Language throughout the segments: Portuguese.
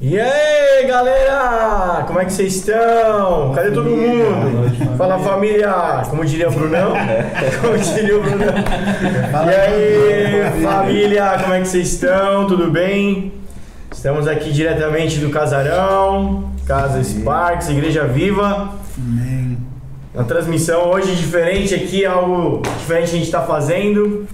E aí, galera? Como é que vocês estão? Cadê todo mundo? Fala família! Como diria o Brunão? Como diria o Brunão? E aí, família? Como é que vocês estão? Tudo bem? Estamos aqui diretamente do Casarão, Casa Sparks, Igreja Viva. Amém. Na transmissão hoje diferente aqui, algo diferente a gente está fazendo.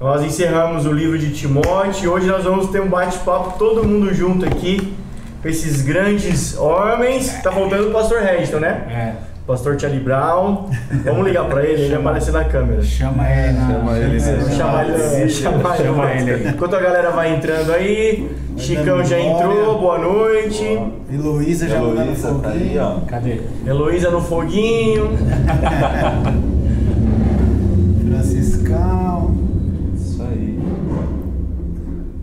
Nós encerramos o livro de Timóteo e hoje nós vamos ter um bate-papo todo mundo junto aqui com esses grandes homens. Tá faltando o pastor Redton, né? É. Pastor Charlie Brown. Vamos ligar pra ele, ele aparecer na câmera. Chama ele na. Chama ele chamar ele, chamar ele. Chama ele aí. Enquanto a galera vai entrando aí, Chicão já entrou, boa noite. Heloísa já mandando Heloísa tá aí. Cadê? Heloísa no foguinho. Franciscão. Isso aí.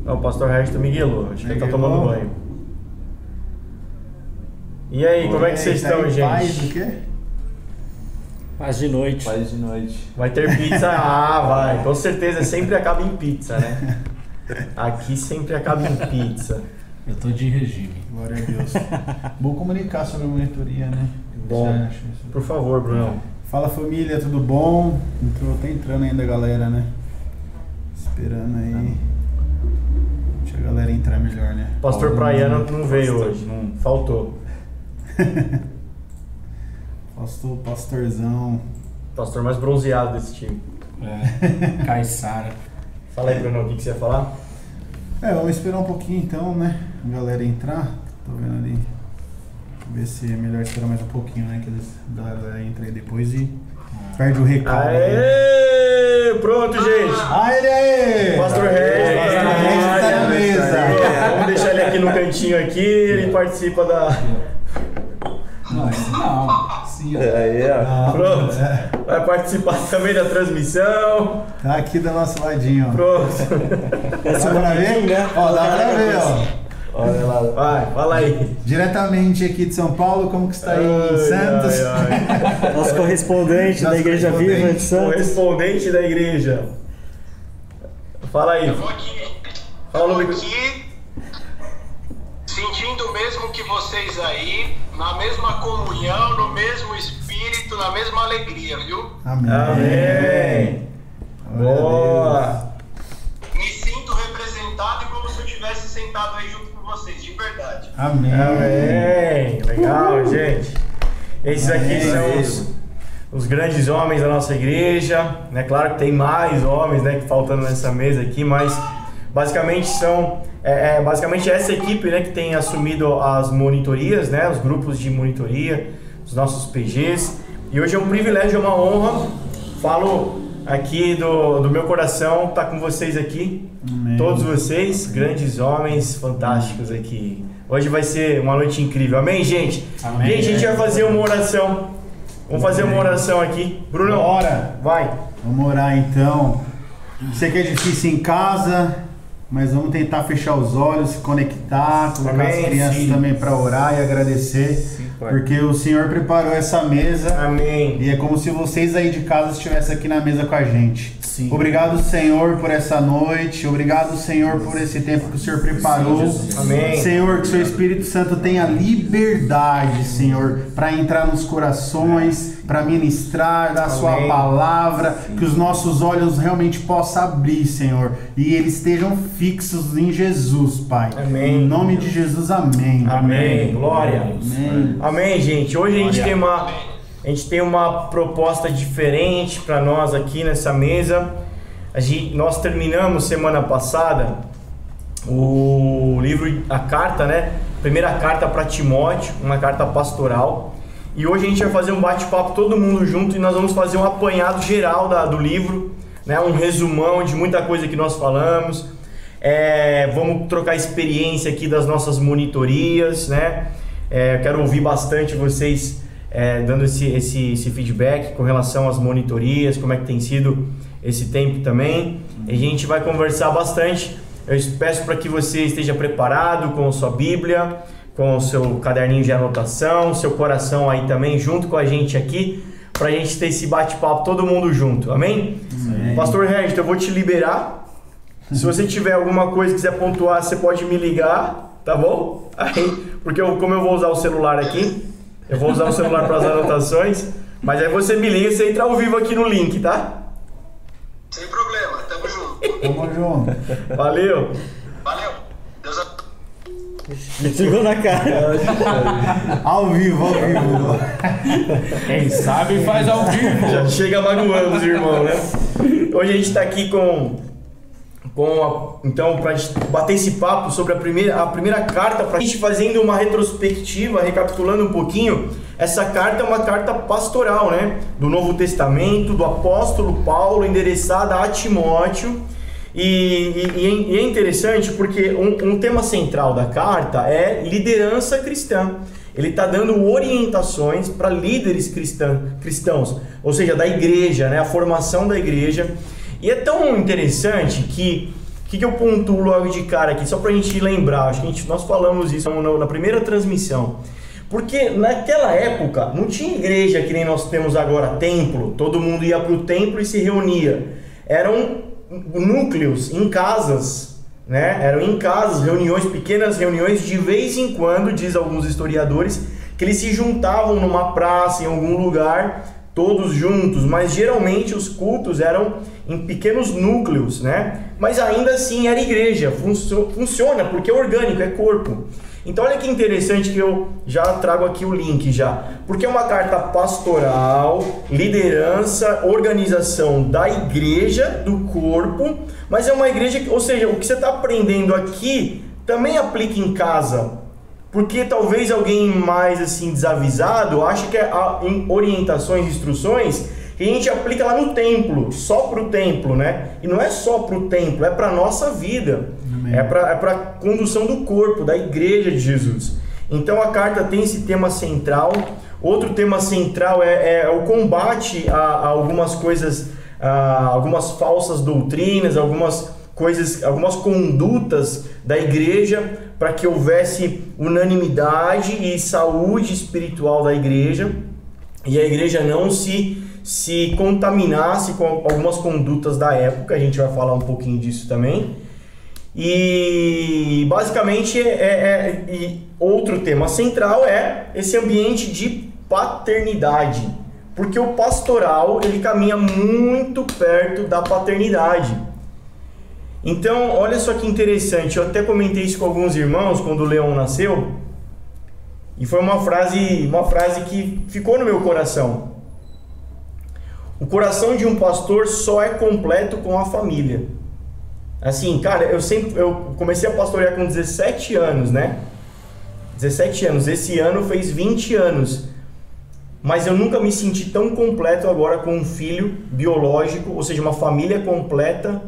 Não, o pastor Redton miguelou, acho que ele tá tomando banho. E aí, como é que vocês Tá estão, em Paz, o gente? quê? Paz de noite. Paz de noite. Vai ter pizza? Ah, vai. Com certeza, sempre acaba em pizza, né? Aqui sempre acaba em pizza. Eu tô de regime. Glória a Deus. Vou comunicar sobre a monitoria, né? Bom. Por favor, Brunão. Fala família, tudo bom? Entrou, tá entrando ainda a galera, né? Esperando aí. Deixa a galera entrar melhor, né? Pastor Paulo, Praiano não veio Pastor, hoje, não. faltou. Pastor, pastorzão. Pastor mais bronzeado desse time. É. Caissara. Fala aí, Brunão, o que, que você ia falar? É, vamos esperar um pouquinho então, né? A galera entrar. Tô vendo ali. Ver se é melhor esperar mais um pouquinho, né? Que eles, a galera entra aí depois e perde o recado. né? Aê! Pronto, gente! Ah, ele aí! Pastor Regis Pastor Regis tá na mesa. Vamos deixar ele aqui no cantinho aqui, ele participa da. Não, esse não. Sim. Aí, ó. Ah, Pronto. é. Vai participar também da transmissão. Tá aqui do nosso ladinho, ó. Pronto. Dá pra ver? Ó, dá pra ver, ó. Olha lá. Vai, fala aí. Diretamente aqui de São Paulo, como que está aí em Ai, Santos? ai, ai. Nosso correspondente Nosso da Igreja Viva de correspondente. Santos. Correspondente da igreja. Fala aí. Eu vou aqui, Fala eu vou aqui sentindo o mesmo que vocês aí, na mesma comunhão, no mesmo espírito, na mesma alegria, viu? Amém. Amém. Boa. Me sinto representado e como se eu estivesse sentado aí junto com vocês, de verdade. Amém. Amém. Legal, gente. Esses aqui Amém. são os, os grandes homens da nossa igreja. Né? Claro que tem mais homens né, que faltando nessa mesa aqui, mas basicamente são é, é, basicamente essa equipe né, que tem assumido as monitorias, né, os grupos de monitoria, os nossos PGs. E hoje é um privilégio, é uma honra. Falo aqui do, do meu coração estar com vocês aqui. Amém. Todos vocês, grandes homens fantásticos aqui. Hoje vai ser uma noite incrível. Amém, gente? Amém. Gente, a gente vai fazer uma oração. Vamos fazer uma oração aqui. Bruno, Bora. vai. Vamos orar então. Sei que é difícil em casa, mas vamos tentar fechar os olhos, se conectar, colocar Amém, as crianças sim. também para orar e agradecer, Pai. porque o Senhor preparou essa mesa Amém. e é como se vocês aí de casa estivessem aqui na mesa com a gente. Sim. Obrigado, Senhor, por essa noite. Obrigado, Senhor, por esse tempo que o Senhor preparou. Amém. Senhor, que o seu Espírito Santo tenha liberdade, Senhor, para entrar nos corações, para ministrar da sua Amém. palavra, que os nossos olhos realmente possam abrir, Senhor, e eles estejam fixos em Jesus, Pai. Amém. Em nome de Jesus, amém. Amém. Glória. Amém. Amém, gente. Hoje a gente Glória. tem uma a gente tem uma proposta diferente para nós aqui nessa mesa. A gente, nós terminamos semana passada o livro, a carta, né? Primeira carta para Timóteo, uma carta pastoral. E hoje a gente vai fazer um bate-papo todo mundo junto e nós vamos fazer um apanhado geral da- do livro, né? Um resumão de muita coisa que nós falamos. É, vamos trocar experiência aqui das nossas monitorias, né? É, quero ouvir bastante vocês é, dando esse, esse, esse feedback com relação às monitorias, como é que tem sido esse tempo também. A gente vai conversar bastante. Eu peço para que você esteja preparado com a sua Bíblia, com o seu caderninho de anotação, seu coração aí também, junto com a gente aqui, para a gente ter esse bate-papo todo mundo junto. Amém? Amém. Pastor Regis, eu vou te liberar. Se você tiver alguma coisa que quiser pontuar, você pode me ligar. tá bom? Aí, porque eu, como eu vou usar o celular aqui, eu vou usar o celular para as anotações, mas aí você me liga e você entra ao vivo aqui no link, tá? Sem problema, tamo junto. Tamo junto. Valeu! Valeu. Deus abençoe. Chegou na cara. Ao vivo, ao vivo. Quem sabe faz ao vivo. Já chega magoando os irmãos, né? Hoje a gente está aqui com, então para bater esse papo sobre a primeira, a primeira carta, para a gente fazendo uma retrospectiva, recapitulando um pouquinho. Essa carta é uma carta pastoral, né? Do Novo Testamento, do apóstolo Paulo, endereçada a Timóteo. E, e- e é- é interessante porque um, um tema central da carta é liderança cristã. Ele está dando orientações para líderes cristã, cristãos, ou seja, da igreja, né? a formação da igreja. E é tão interessante que o que, que eu pontuo logo de cara aqui, só para a gente lembrar, acho que gente, nós falamos isso na, na primeira transmissão. Porque naquela época não tinha igreja que nem nós temos agora, templo, todo mundo ia para o templo e se reunia. Eram núcleos em casas, né? Eram em casas, reuniões, pequenas reuniões, de vez em quando, diz alguns historiadores, que eles se juntavam numa praça, em algum lugar, todos juntos, mas geralmente os cultos eram em pequenos núcleos, né? Mas ainda assim era igreja, funcio- funciona porque é orgânico, é corpo. Então olha que interessante que eu já trago aqui o link já, porque é uma carta pastoral, liderança, organização da igreja, do corpo, mas é uma igreja, ou seja, o que você está aprendendo aqui também aplica em casa, porque talvez alguém mais assim desavisado ache que é a- em orientações, instruções que a gente aplica lá no templo, só para o templo, né? E não é só para o templo, é para nossa vida. Amém. É para é para condução do corpo, da igreja de Jesus. Então a carta tem esse tema central. Outro tema central é, é o combate a, a algumas coisas, a algumas falsas doutrinas, algumas coisas, algumas condutas da igreja para que houvesse unanimidade e saúde espiritual da igreja e a igreja não se se contaminasse com algumas condutas da época. A gente vai falar um pouquinho disso também. E basicamente é, é- é- e outro tema central é esse ambiente de paternidade, porque o pastoral ele caminha muito perto da paternidade. Então, olha só que interessante, eu até comentei isso com alguns irmãos quando o Leão nasceu, e foi uma frase, uma frase que ficou no meu coração. O coração de um pastor só é completo com a família. Assim, cara, eu sempre eu comecei a pastorear com 17 anos, né? 17 anos. Esse ano fez 20 anos. Mas eu nunca me senti tão completo agora com um filho biológico, ou seja, uma família completa.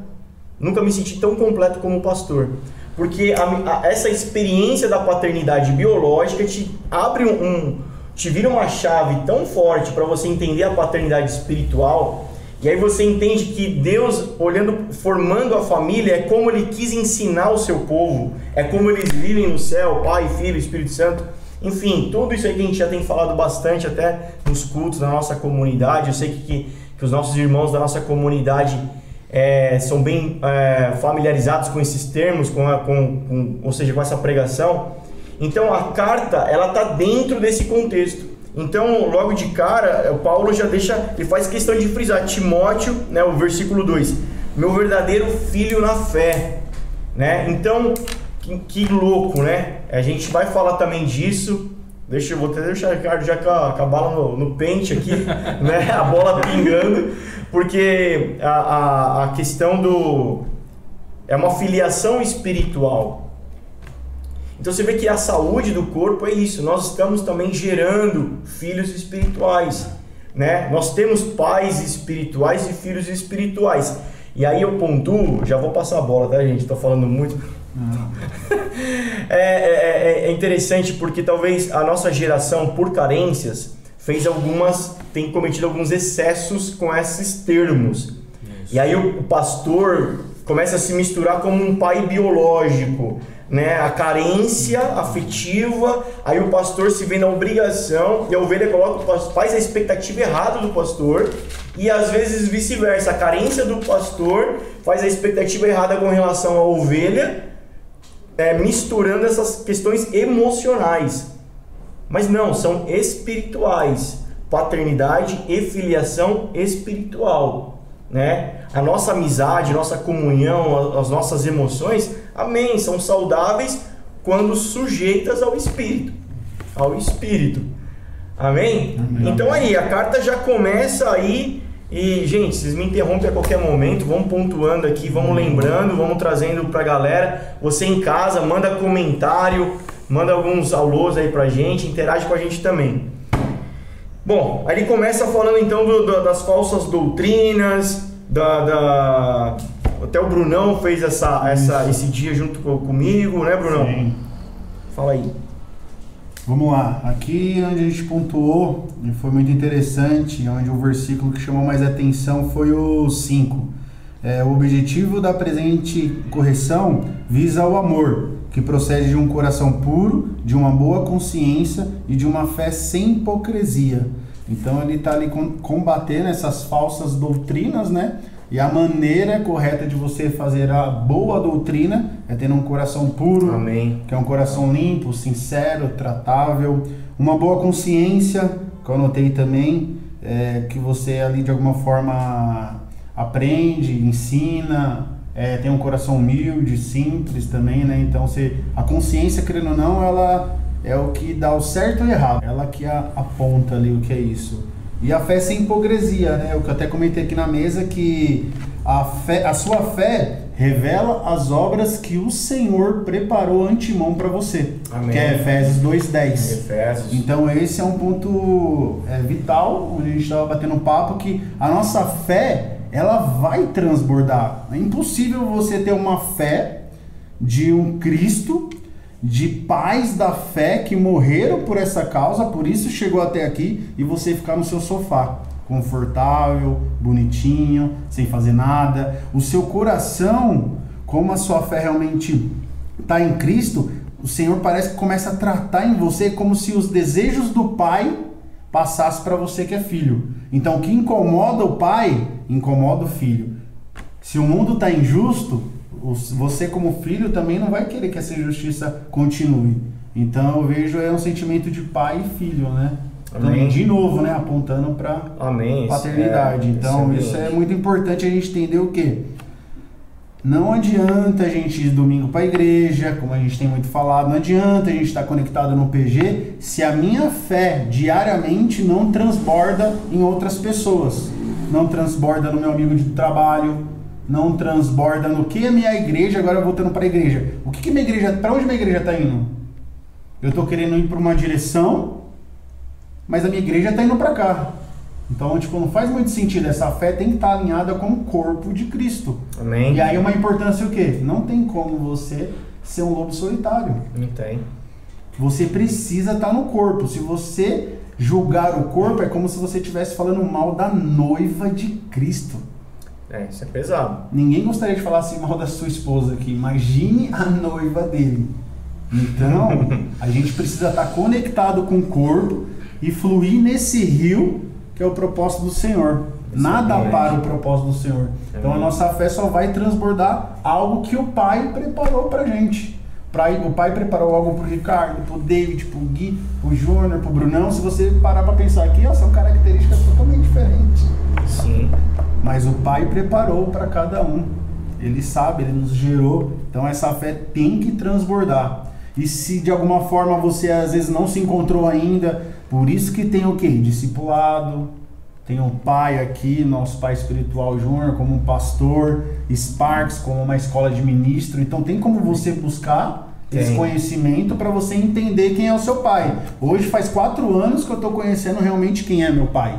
Nunca me senti tão completo como pastor. Porque a- a- essa experiência da paternidade biológica te abre um, um- te vira uma chave tão forte para você entender a paternidade espiritual. E aí você entende que Deus, olhando, formando a família, é como Ele quis ensinar o seu povo, é como eles vivem no céu, Pai, Filho, Espírito Santo. Enfim, tudo isso aí que a gente já tem falado bastante até nos cultos da nossa comunidade. Eu sei que, que, que os nossos irmãos da nossa comunidade é, são bem é, familiarizados com esses termos, com, a- com, com- ou seja, com essa pregação. Então a carta ela está dentro desse contexto. Então logo de cara o Paulo já deixa, ele faz questão de frisar Timóteo, né, o versículo 2, meu verdadeiro filho na fé, né? Então que, que louco, né? A gente vai falar também disso. Deixa eu vou até deixar o Ricardo já com a, com a bala no, no pente aqui, né? A bola pingando, porque a, a, a questão do é uma filiação espiritual. Então você vê que a saúde do corpo é isso. Nós estamos também gerando filhos espirituais, né? Nós temos pais espirituais e filhos espirituais. E aí eu pontuo, já vou passar a bola, tá, gente? Tô falando muito. É, é- é- é interessante porque talvez a nossa geração, por carências, fez algumas, tem cometido alguns excessos com esses termos. E aí o o pastor começa a se misturar como um pai biológico, né? A carência afetiva, aí o pastor se vê na obrigação e a ovelha coloca, faz a expectativa errada do pastor e às vezes vice-versa, a carência do pastor faz a expectativa errada com relação à ovelha é, misturando essas questões emocionais. Mas não, são espirituais. Paternidade e filiação espiritual, né? A nossa amizade, nossa comunhão, as nossas emoções, amém, são saudáveis quando sujeitas ao espírito, ao espírito. Amém? Amém. Então aí, a carta já começa aí e, gente, vocês me interrompem a qualquer momento, vamos pontuando aqui, vamos lembrando, vamos trazendo pra galera. Você em casa, manda comentário, manda alguns alôs aí pra gente, interage com a gente também. Bom, aí ele começa falando então do- do- das falsas doutrinas, da, da- até o Brunão fez essa, essa, esse dia junto co- comigo, né, Brunão? Sim. Fala aí. Vamos lá, aqui onde a gente pontuou, e foi muito interessante, onde o versículo que chamou mais atenção foi o 5. É, o objetivo da presente correção visa o amor, que procede de um coração puro, de uma boa consciência e de uma fé sem hipocrisia. Então ele está ali com- combatendo essas falsas doutrinas, né? E a maneira correta de você fazer a boa doutrina é tendo um coração puro, Amém. que é um coração limpo, sincero, tratável, uma boa consciência, que eu anotei também, é, que você ali de alguma forma aprende, ensina, é, tem um coração humilde, simples também, né? Então você, a consciência, querendo ou não, ela é o que dá o certo e o errado, ela que aponta ali o que é isso. E a fé sem hipocrisia, né? O que eu até comentei aqui na mesa que a, fé, a sua fé revela as obras que o Senhor preparou antemão para você. Amém. Que é Efésios 2:10. Efésios. Então esse é um ponto é, vital, onde a gente estava batendo um papo que a nossa fé ela vai transbordar. É impossível você ter uma fé de um Cristo, de pais da fé que morreram por essa causa, por isso chegou até aqui e você ficar no seu sofá, confortável, bonitinho, sem fazer nada. O seu coração, como a sua fé realmente está em Cristo, o Senhor parece que começa a tratar em você como se os desejos do Pai passassem para você que é filho. Então, o que incomoda o Pai, incomoda o filho. Se o mundo está injusto, você como filho também não vai querer que essa injustiça continue. Então, eu vejo é um sentimento de pai e filho, né? Amém. Também, de novo, né? Apontando para Amém. paternidade. então, isso é muito importante a gente entender o quê? Não adianta a gente ir domingo para a igreja, como a gente tem muito falado, não adianta a gente estar conectado no PG se a minha fé diariamente não transborda em outras pessoas. Não transborda no meu amigo de trabalho, não transborda no que a minha igreja, agora voltando para a igreja. O que, que minha igreja, para onde minha igreja está indo? Eu estou querendo ir para uma direção, mas a minha igreja está indo para cá. Então, tipo, não faz muito sentido. Essa fé tem que estar alinhada com o corpo de Cristo. Amém. E aí uma importância o quê? Não tem como você ser um lobo solitário. Não tem. Você precisa estar no corpo. Se você julgar o corpo, é como se você estivesse falando mal da noiva de Cristo. É, isso é pesado. Ninguém gostaria de falar assim mal da sua esposa aqui. Imagine a noiva dele. Então, a gente precisa estar conectado com o corpo e fluir nesse rio que é o propósito do Senhor. Nada Exatamente. para o propósito do Senhor. Então a nossa fé só vai transbordar algo que o Pai preparou pra gente. Pra, o Pai preparou algo pro Ricardo, pro David, pro Gui, pro Júnior, pro Brunão. Se você parar pra pensar aqui, ó, são características totalmente diferentes. Sim. Mas o Pai preparou para cada um. Ele sabe, ele nos gerou. Então essa fé tem que transbordar. E se de alguma forma você às vezes não se encontrou ainda, por isso que tem o quê? Discipulado, tem um pai aqui, nosso pai espiritual Júnior, como um pastor, Sparks, como uma escola de ministro. Então tem como você buscar esse Tem. conhecimento para você entender quem é o seu pai. Hoje faz quatro anos que eu estou conhecendo realmente quem é meu pai.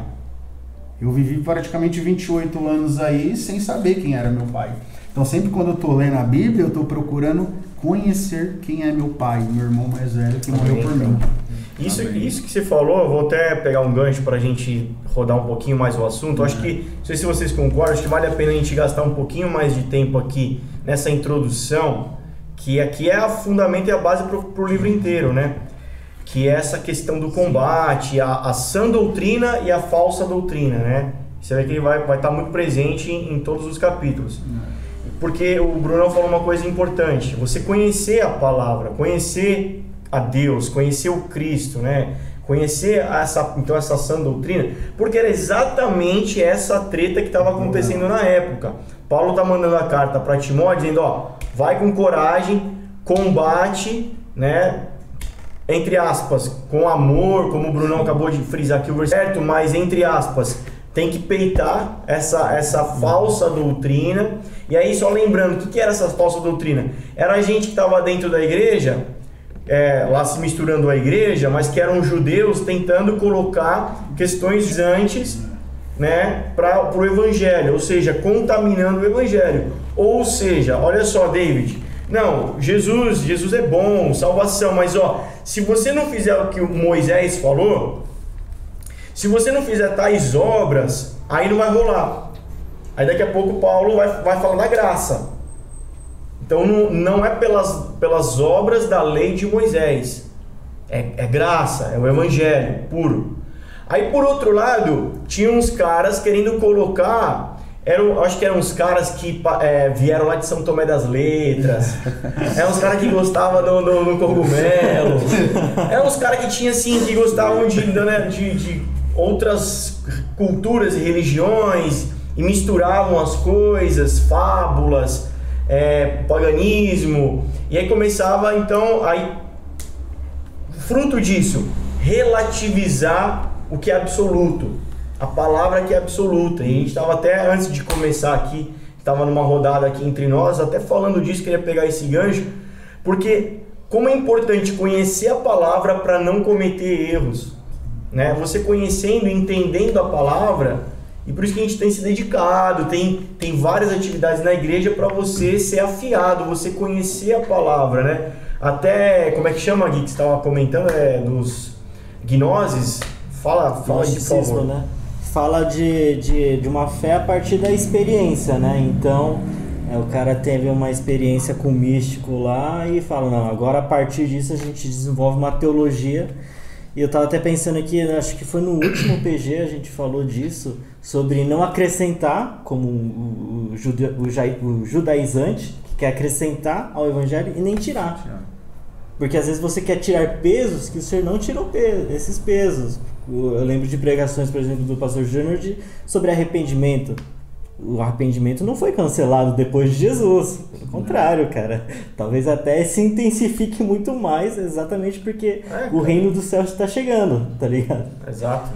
Eu vivi praticamente 28 anos aí sem saber quem era meu pai. Então sempre quando eu tô lendo a Bíblia, eu tô procurando conhecer quem é meu pai, meu irmão mais velho que morreu por mim. Isso, Amém. isso que você falou, eu vou até pegar um gancho para a gente rodar um pouquinho mais o assunto. Eu Acho Uhum. que, não sei se vocês concordam, acho que vale a pena a gente gastar um pouquinho mais de tempo aqui nessa introdução, que aqui é a fundamento e a base para o livro inteiro, né? Que é essa questão do combate, a, a sã doutrina e a falsa doutrina, né? Você vê que ele vai estar vai tá muito presente em, em todos os capítulos. porque o Bruno falou uma coisa importante. Você conhecer a palavra, conhecer a Deus, conhecer o Cristo, né? Conhecer essa, então essa sã doutrina, porque era exatamente essa treta que estava acontecendo na época. Paulo está mandando a carta para Timóteo dizendo, ó, vai com coragem, combate, né? Entre aspas, com amor, como o Brunão acabou de frisar aqui o versículo, certo, mas entre aspas, tem que peitar essa, essa falsa doutrina. E aí, só lembrando, o que, que era essa falsa doutrina? Era a gente que estava dentro da igreja, é, lá se misturando à igreja, mas que eram judeus tentando colocar questões antes né, para o evangelho, ou seja, contaminando o evangelho. Ou seja, olha só, David, não, Jesus, Jesus é bom, salvação, mas ó, se você não fizer o que o Moisés falou, se você não fizer tais obras, aí não vai rolar. Aí daqui a pouco Paulo vai, vai falar da graça. Então não, não é pelas, pelas obras da lei de Moisés. É, é graça, é o evangelho puro. Aí por outro lado, tinha uns caras querendo colocar. Eram, acho que eram uns caras que é, vieram lá de São Tomé das Letras. Eram uns caras que gostavam do, do, do cogumelo. Eram uns caras que tinham assim, que gostavam de, né, de, de outras culturas e religiões e misturavam as coisas, fábulas, é, paganismo. E aí começava então aí fruto disso relativizar o que é absoluto, a palavra que é absoluta. E a gente estava até antes de começar aqui, estava numa rodada aqui entre nós, até falando disso, queria pegar esse gancho, porque como é importante conhecer a palavra para não cometer erros, né? Você conhecendo, entendendo a palavra, e por isso que a gente tem se dedicado, tem, tem várias atividades na igreja para você ser afiado, você conhecer a palavra, né? Até, como é que chama, Gui, que você estava comentando, é, dos gnoses, Fala, fala de por favor. Né? Fala de, de, de uma fé a partir da experiência, né? Então, é, o cara teve uma experiência com o místico lá e fala, não, agora a partir disso a gente desenvolve uma teologia. E eu tava até pensando aqui, acho que foi no último PG a gente falou disso, sobre não acrescentar, como o, o, jude, o, o judaizante, que quer acrescentar ao evangelho e nem tirar. Porque às vezes você quer tirar pesos que o Senhor não tirou peso, esses pesos. Eu lembro de pregações, por exemplo, do pastor Júnior sobre arrependimento. O arrependimento não foi cancelado depois de Jesus. Pelo contrário, cara. Talvez até se intensifique muito mais, exatamente porque é, o reino dos céus está chegando, tá ligado? Exato.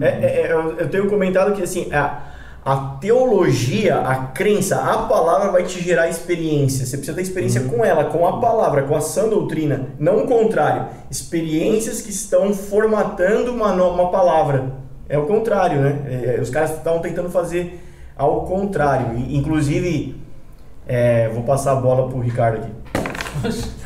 É, é, é eu tenho comentado que assim, a, a teologia, a crença, a palavra vai te gerar experiência. Você precisa ter experiência uhum. com ela, com a palavra, com a sã doutrina. Não o contrário. Experiências que estão formatando uma, uma palavra. É o contrário, né? É, os caras estavam tentando fazer ao contrário. Inclusive, é, vou passar a bola pro Ricardo aqui.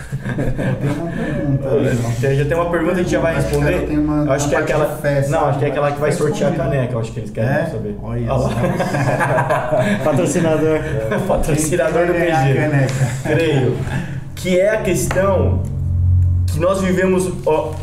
Tem uma pergunta. já tem uma pergunta que a gente já vai responder. Acho que, uma, acho que é aquela. Festa, não, acho que é aquela que vai sortear a caneca. Acho que eles querem é? saber. Olha isso. Patrocinador. Patrocinador do PG. Creio. Que é a questão que nós vivemos. Ó,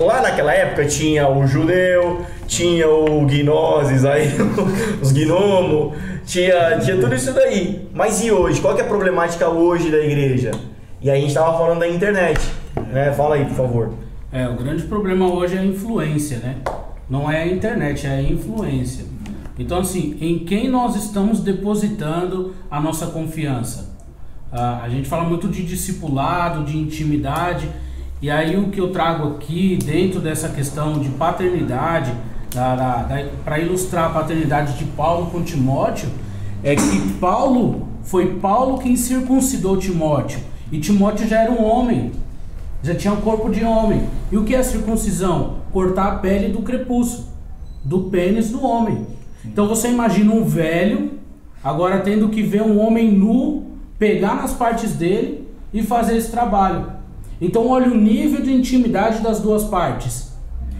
lá naquela época tinha o judeu, tinha o gnoses aí, os gnomos, tinha, tinha tudo isso daí. Mas e hoje? Qual é a problemática hoje da igreja? E aí a gente estava falando da internet, né? Fala aí, por favor. É, o grande problema hoje é a influência, né? Não é a internet, é a influência. Então, assim, em quem nós estamos depositando a nossa confiança? Ah, a gente fala muito de discipulado, de intimidade, e aí o que eu trago aqui dentro dessa questão de paternidade, para ilustrar a paternidade de Paulo com Timóteo, é que Paulo foi Paulo quem circuncidou Timóteo. E Timóteo já era um homem, já tinha um corpo de homem. E o que é circuncisão? Cortar a pele do crepúsculo, do pênis do homem. Então você imagina um velho agora tendo que ver um homem nu, pegar nas partes dele e fazer esse trabalho. Então olha o nível de intimidade das duas partes.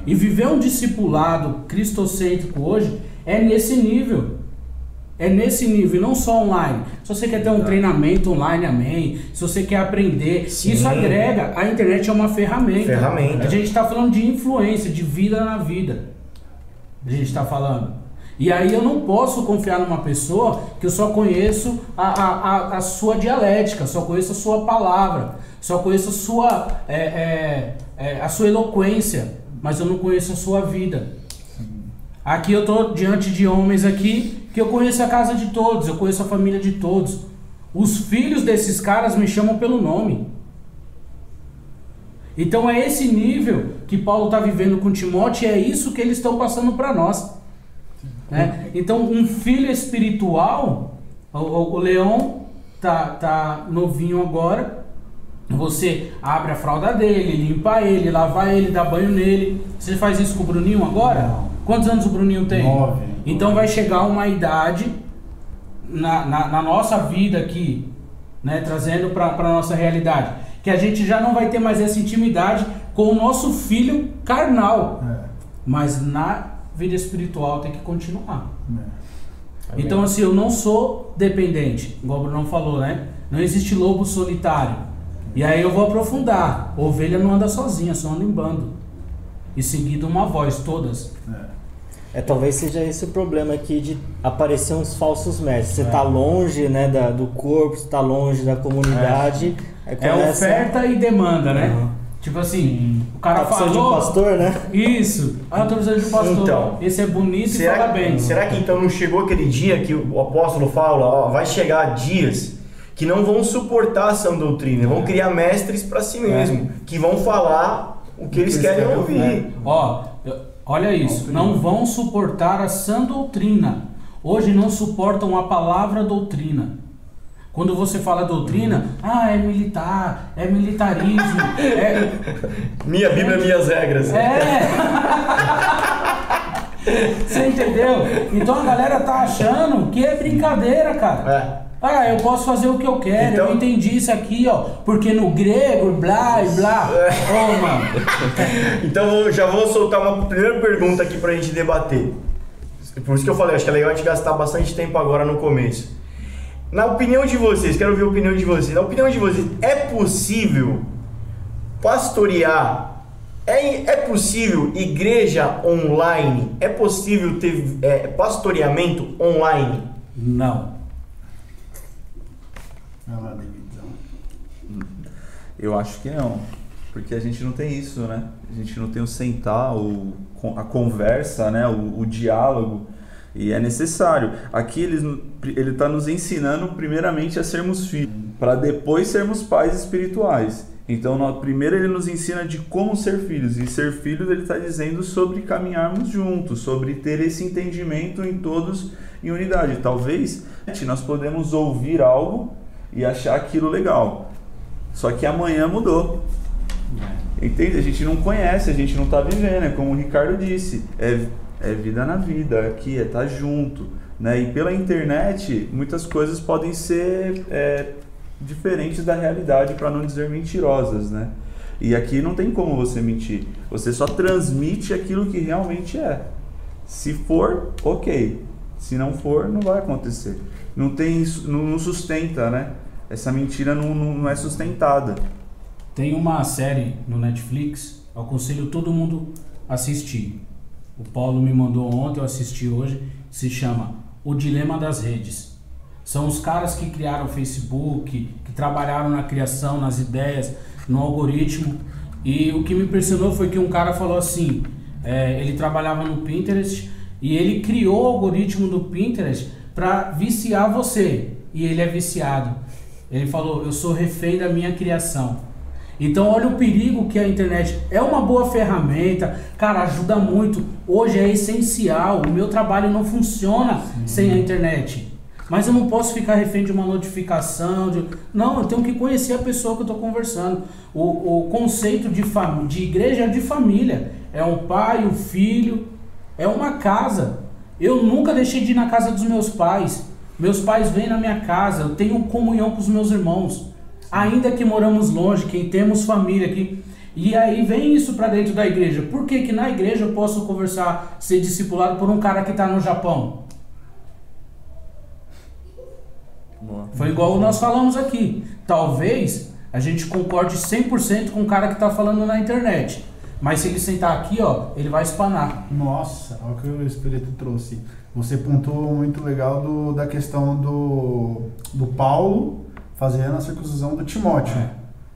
E viver um discipulado cristocêntrico hoje é nesse nível. É nesse nível, não só online. Se você quer ter um treinamento online, amém. Se você quer aprender, Sim. isso agrega. A internet é uma ferramenta. Ferramenta. A gente está falando de influência, de vida na vida. A gente está falando. E aí eu não posso confiar numa pessoa que eu só conheço a, a, a, a sua dialética, só conheço a sua palavra, só conheço a sua, é, é, é, a sua eloquência, mas eu não conheço a sua vida. Aqui eu estou diante de homens aqui que eu conheço a casa de todos, eu conheço a família de todos. Os filhos desses caras me chamam pelo nome. Então é esse nível que Paulo está vivendo com Timóteo e é isso que eles estão passando para nós. né? Então um filho espiritual, o, o, Leão tá, tá novinho agora, você abre a fralda dele, limpa ele, lava ele, dá banho nele. Você faz isso com o Bruninho agora? Não. Quantos anos o Bruninho tem? Nove. Então vai chegar uma idade na, na, na nossa vida aqui, né, trazendo para a nossa realidade, que a gente já não vai ter mais essa intimidade com o nosso filho carnal, É, mas na vida espiritual tem que continuar. é. Então assim, eu não sou dependente, igual o Bruno falou, né? Não existe lobo solitário. E aí eu vou aprofundar. Ovelha não anda sozinha, só anda em bando. E seguido uma voz, todas. É, talvez seja esse o problema aqui de aparecer uns falsos mestres. Você tá longe, né, da, do corpo, você tá longe da comunidade. É começa... oferta e demanda, né? Uhum. Tipo assim, o cara Tá de falou. um pastor, né? Isso. Ah, eu tô precisando de um pastor. Então, Esse é bonito e Será, fala bem. será que então não chegou aquele dia que o apóstolo fala, ó, vai chegar dias que não vão suportar a sã doutrina, vão criar mestres para si mesmo, que vão falar o que eles querem ouvir. Ó, eu- olha isso. Não vão suportar a sã doutrina. Hoje não suportam a palavra doutrina. Quando você fala doutrina, ah, é militar, é militarismo, é, Minha Bíblia, minhas regras. É! Você entendeu? Então a galera tá achando que é brincadeira, cara. É. Ah, eu posso fazer o que eu quero, Então- eu entendi isso aqui, ó. Porque no grego, blá e blá. Ô, mano. Então já vou soltar uma primeira pergunta aqui pra gente debater. Por isso que eu falei, acho que é legal a gente gastar bastante tempo agora no começo. Na opinião de vocês, quero ouvir a opinião de vocês. Na opinião de vocês, é possível pastorear? É, é possível igreja online? É possível ter é, pastoreamento online? Não. Lá. Eu acho que não. Porque a gente não tem isso, né? A gente não tem o sentar, o, a conversa, né? O, o diálogo. E é necessário. Aqui ele ele está nos ensinando primeiramente a sermos filhos, para depois sermos pais espirituais. Então, no- primeiro ele nos ensina de como ser filhos. E ser filhos ele está dizendo sobre caminharmos juntos, sobre ter esse entendimento em todos em unidade. Talvez nós podemos ouvir algo e achar aquilo legal. Só que amanhã mudou. Entende? A gente não conhece, a gente não está vivendo, é como o Ricardo disse, é, é vida na vida, aqui é estar junto. Né? E pela internet, muitas coisas podem ser é, diferentes da realidade, para não dizer mentirosas. Né? E aqui não tem como você mentir, você só transmite aquilo que realmente é. Se for, ok. Se não for, não vai acontecer. Não tem não, sustenta, né? Essa mentira não, não, é sustentada. Tem uma série no Netflix, eu aconselho todo mundo assistir. O Paulo me mandou ontem, eu assisti hoje, se chama O Dilema das Redes. São os caras que criaram o Facebook, que trabalharam na criação, nas ideias, no algoritmo. E o que me impressionou foi que um cara falou assim: é, ele trabalhava no Pinterest e ele criou o algoritmo do Pinterest para viciar você. E ele é viciado. Ele falou: Eu sou refém da minha criação. Então, olha o perigo que a internet é uma boa ferramenta, cara, ajuda muito. Hoje é essencial. O meu trabalho não funciona sem a internet. Mas eu não posso ficar refém de uma notificação. De... Não, eu tenho que conhecer a pessoa que eu estou conversando. O, o conceito de, fam... de igreja é de família. É um pai, um filho, é uma casa. Eu nunca deixei de ir na casa dos meus pais. Meus pais vêm na minha casa, eu tenho comunhão com os meus irmãos. Ainda que moramos longe, que temos família aqui. E aí vem isso para dentro da igreja. Por que, que na igreja eu posso conversar, ser discipulado por um cara que está no Japão? Foi igual nós falamos aqui. Talvez a gente concorde 100% com o cara que está falando na internet. Mas se ele sentar aqui, ó, ele vai espanar. Nossa, olha o que o Espírito trouxe. Você pontuou muito legal do, da questão do, do Paulo fazendo a circuncisão do Timóteo. É.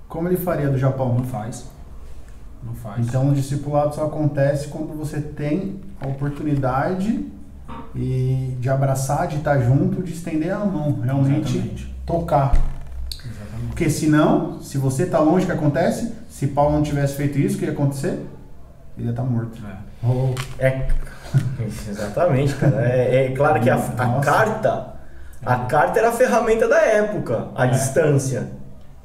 Como ele faria do Japão? Não faz. Não faz. Então o discipulado só acontece quando você tem a oportunidade e de abraçar, de estar junto, de estender a mão, realmente Exatamente. tocar. Exatamente. Porque senão, se você está longe, o que acontece? Se Paulo não tivesse feito isso, o que ia acontecer? Ele ia estar morto. É. Oh, É, exatamente, cara. É, é claro que a, a carta, a carta era a ferramenta da época, a É. distância.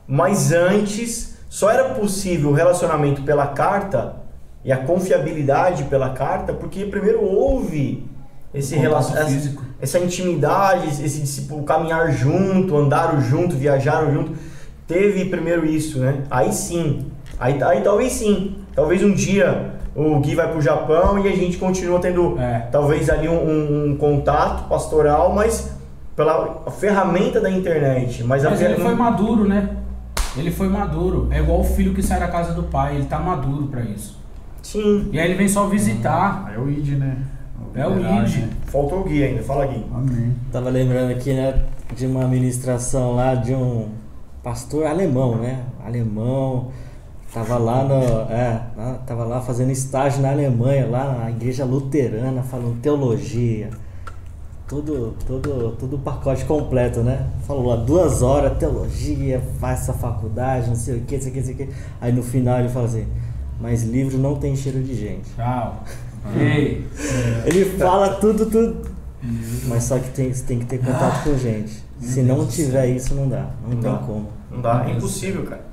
Mas antes só era possível o relacionamento pela carta e a confiabilidade pela carta, porque primeiro houve esse relacionamento, físico. essa intimidade, esse discípulo caminhar junto, andaram junto, viajaram junto. Teve primeiro isso, né? Aí sim. Aí, aí talvez sim. Talvez um dia o Gui vai pro Japão e a gente continua tendo É. talvez ali um, um- um contato pastoral, mas pela ferramenta da internet. Mas, a Mas ele foi maduro, né? Ele foi maduro. É igual o filho que sai da casa do pai, ele tá maduro pra isso. Sim. E aí ele vem só visitar. é o ID, né? É o ID. né? Faltou o Gui ainda. Fala, Gui. Amém. Tava lembrando aqui, né, de uma ministração lá de um pastor alemão, né? Alemão. Tava lá no, é, tava lá fazendo estágio na Alemanha, lá na igreja luterana, falando teologia. Tudo, tudo, tudo pacote completo, né? Falou lá duas horas, teologia, faz essa faculdade, não sei o que, não sei o que, não sei o que. Aí no final ele fala assim, mas livro não tem cheiro de gente. Tchau. Ei. Ele fala tudo, tudo. Mas só que tem, você tem que ter contato com gente. Se não tiver isso, não dá. Não, Não tem dá. como. Não dá. É impossível, cara.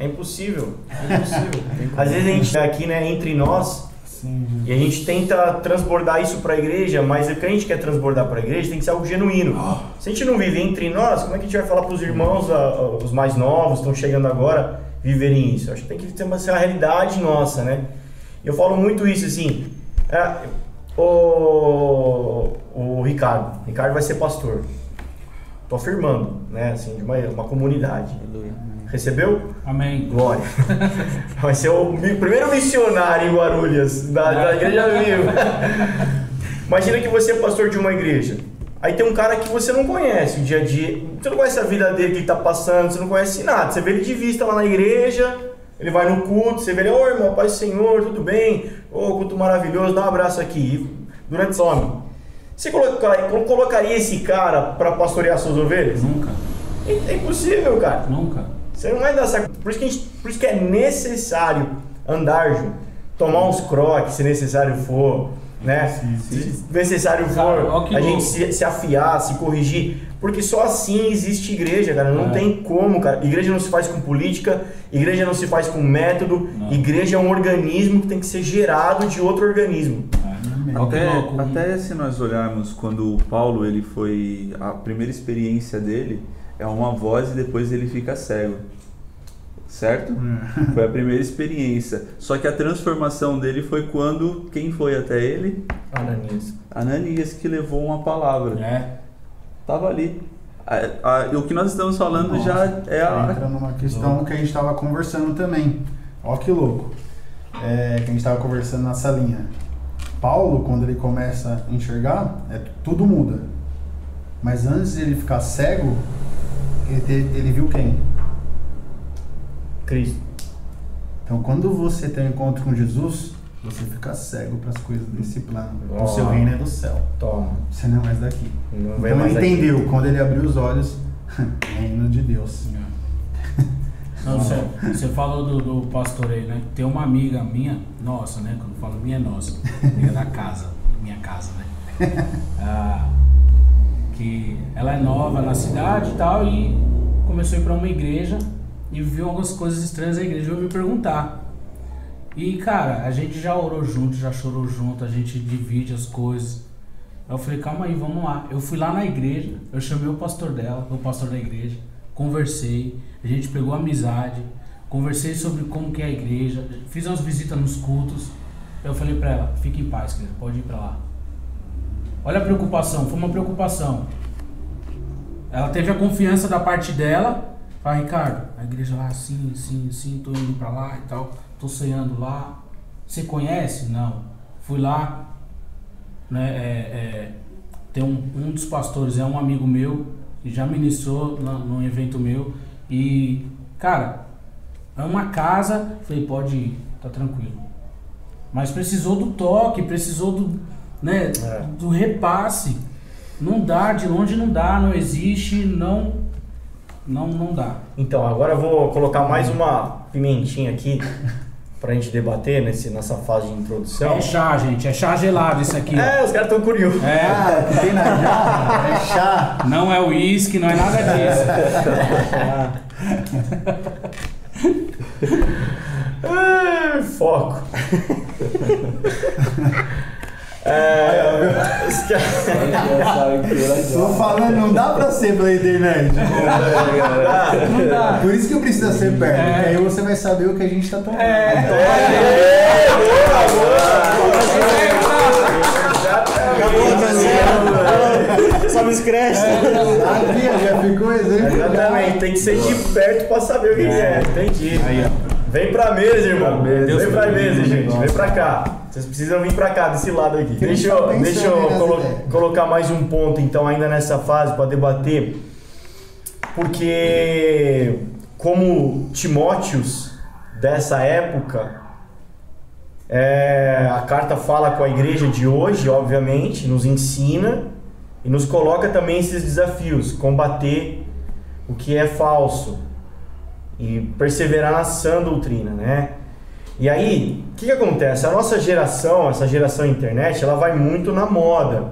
É impossível. É impossível. Às vezes a gente tá aqui, né, entre nós, Sim, E a gente tenta transbordar isso para a igreja, mas o que a gente quer transbordar para a igreja tem que ser algo genuíno. Se a gente não viver entre nós, como é que a gente vai falar para os irmãos, a- a- os mais novos, estão chegando agora, viverem isso? Acho que tem que ter uma, ser uma realidade nossa, né? Eu falo muito isso assim. é, o, o Ricardo, Ricardo vai ser pastor. Tô afirmando, né? Assim, de uma, uma comunidade. Aleluia. Recebeu? Amém. Glória. Vai ser o primeiro missionário em Guarulhos, da, da Igreja Viva. Imagina que você é pastor de uma igreja. Aí tem um cara que você não conhece o dia a dia. Você não conhece a vida dele, o que ele tá passando, você não conhece nada. Você vê ele de vista lá na igreja, ele vai no culto, você vê ele, ô irmão, paz do Senhor, tudo bem? Ô, culto maravilhoso, dá um abraço aqui. Durante some. Você colocaria, colocaria esse cara para pastorear suas ovelhas? Nunca. É impossível, cara. Nunca. Você não vai dar essa... Por isso que, a gente- por isso que é necessário andar junto. Tomar uns croques, se necessário for. Né? Se necessário Cara, ó for, a gente se, se afiar, se corrigir. Porque só assim existe igreja, cara. Não É. tem como, cara. Igreja não se faz com política, igreja não se faz com método. Não. Igreja é um organismo que tem que ser gerado de outro organismo. Que Até, até se nós olharmos quando o Paulo ele foi a primeira experiência dele é uma voz e depois ele fica cego. Certo? Foi a primeira experiência. Só que a transformação dele foi quando quem foi até ele? Ananias. Ananias que levou uma palavra. É. Tava ali. A- a- o que nós estamos falando Nossa, já é Entra a numa questão que a gente estava conversando também. Ó que louco. É, que a gente estava conversando na salinha. Paulo, quando ele começa a enxergar, é, tudo muda. Mas antes de ele ficar cego, ele, ele viu quem? Cristo. Então, quando você tem um encontro com Jesus, você fica cego para as coisas desse plano. Ó. O seu reino é do céu. Toma. Você não é mais daqui. Não Então mais ele daqui. entendeu, quando ele abriu os olhos, reino de Deus. Não, você, você falou do, do pastoreio, né? Tem uma amiga minha, nossa, né? Quando eu falo minha, é nossa. Amiga da casa, minha casa, né? Ah, que ela é nova na cidade e tal, e começou a ir pra uma igreja e viu algumas coisas estranhas na igreja e veio me perguntar. E, cara, a gente já orou junto, já chorou junto, a gente divide as coisas. Eu falei, calma aí, vamos lá. Eu fui lá na igreja, eu chamei o pastor dela, o pastor da igreja, conversei, a gente pegou amizade, conversei sobre como que é a igreja, fiz umas visitas nos cultos. Eu falei pra ela, fique em paz, querida, pode ir pra lá. Olha a preocupação, foi uma preocupação. Ela teve a confiança da parte dela. Fala, Ricardo, a igreja lá assim, assim, assim, tô indo pra lá e tal, tô ceando lá. Você conhece? Não. Fui lá, né? é, é, tem um, um dos pastores, é um amigo meu, que já ministrou num evento meu. E, cara, é uma casa, falei, pode ir, tá tranquilo. Mas precisou do toque, precisou do, né, É. do repasse. Não dá, de longe não dá, não existe, não, não, não dá. Então, agora eu vou colocar mais uma pimentinha aqui pra gente debater nesse, nessa fase de introdução. É chá, gente, é chá gelado isso aqui. ó. É, os caras estão curiosos. É, Ah, que tem na jarra, é chá. não é uísque, não é nada disso. É, foco. É, os Tô falando, não dá pra ser pela internet. Não dá. Por isso que eu preciso ser perto, É. porque aí você vai saber o que a gente tá tomando. É. É, boa, boa. Só me escreve. Aqui, já ficou exemplo. Exatamente, tem que ser de perto pra saber o que é. Entendi. Vem pra mesa, irmão. Vem pra mesa, gente. Vem pra cá. Vocês precisam vir pra cá, desse lado aqui. Deixa eu, deixa eu colo- colocar mais um ponto, então, ainda nessa fase pra debater. Porque, como Timóteos dessa época, é, a carta fala com a igreja de hoje, obviamente, nos ensina e nos coloca também esses desafios: combater o que é falso e perseverar na sã doutrina, né? E aí, o que, que acontece? A nossa geração, essa geração internet, ela vai muito na moda.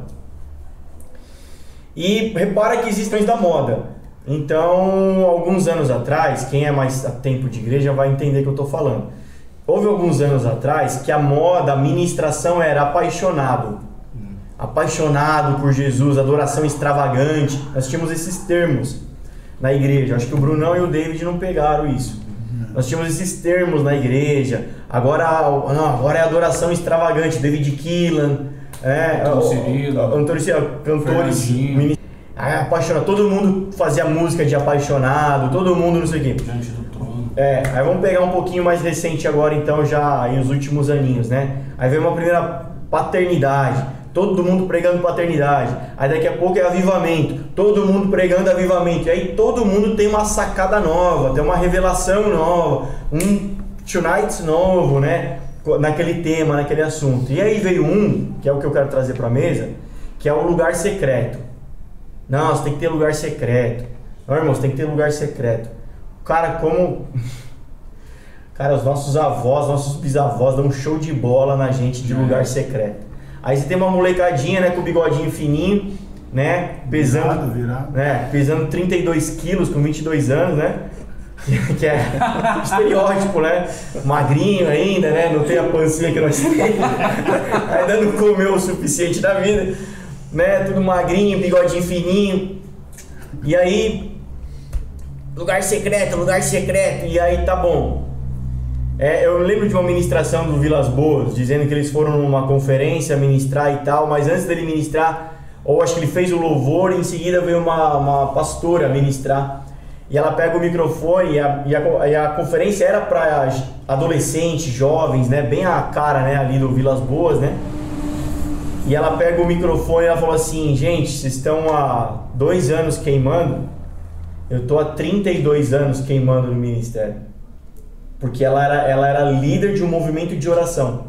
E repara que existem da moda. Então, alguns anos atrás, quem é mais a tempo de igreja vai entender o que eu estou falando. Houve alguns anos atrás que a moda, a ministração era apaixonado. Apaixonado por Jesus, adoração extravagante. Nós tínhamos esses termos na igreja. Acho que o Brunão e o David não pegaram isso. Nós tínhamos esses termos na igreja. Agora, não, agora é adoração extravagante. David Keelan, é, Antônio Cirilo, o- Antônio Cirilo, cantores, mini- ah, apaixonado. Todo mundo fazia música de apaixonado. Todo mundo não sei o quê. Diante do trono. É, aí vamos pegar um pouquinho mais recente agora, então, já em os últimos aninhos, né? Aí vem uma primeira paternidade, todo mundo pregando paternidade. Aí daqui a pouco é avivamento, todo mundo pregando avivamento. E aí todo mundo tem uma sacada nova, tem uma revelação nova, um tonight novo, né? Naquele tema, naquele assunto. E aí veio um, que é o que eu quero trazer pra mesa, que é o lugar secreto. Não, você tem que ter lugar secreto. Não, irmãos, tem que ter lugar secreto. Cara, como. Cara, os nossos avós, nossos bisavós dão um show de bola na gente de lugar secreto. Aí você tem uma molecadinha, né, com o bigodinho fininho, né, pesando, Virado, virado. né, pesando 32 quilos com 22 anos, né, que é estereótipo, né, magrinho ainda, né, não tem a pancinha que nós temos, ainda não comeu o suficiente da vida, né, tudo magrinho, bigodinho fininho, e aí lugar secreto, lugar secreto. E aí tá bom. É, eu lembro de uma ministração do Vilas Boas, dizendo que eles foram numa conferência ministrar e tal, mas antes dele ministrar, ou acho que ele fez o louvor, e em seguida veio uma, uma pastora ministrar. E ela pega o microfone, e a, e a, e a conferência era para adolescentes, jovens, né? Bem a cara né, ali do Vilas Boas, né? E ela pega o microfone e ela falou assim: gente, vocês estão há dois anos queimando, eu tô há 32 anos queimando no ministério. Porque ela era, ela era líder de um movimento de oração.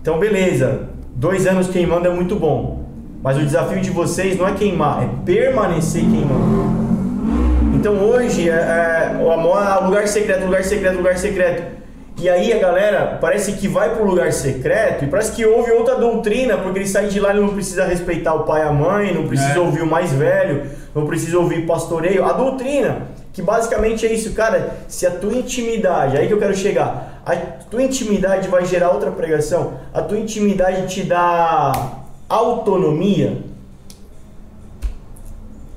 Então, beleza, dois anos queimando é muito bom. Mas o desafio de vocês não é queimar, é permanecer queimando. Então hoje é, é, o amor é lugar secreto, lugar secreto, lugar secreto. E aí a galera parece que vai pro lugar secreto e parece que ouve outra doutrina, porque ele sai de lá e não precisa respeitar o pai e a mãe, não precisa É. ouvir o mais velho, não precisa ouvir pastoreio. A doutrina, que basicamente é isso, cara, se a tua intimidade, aí que eu quero chegar, a tua intimidade vai gerar outra pregação, a tua intimidade te dá autonomia,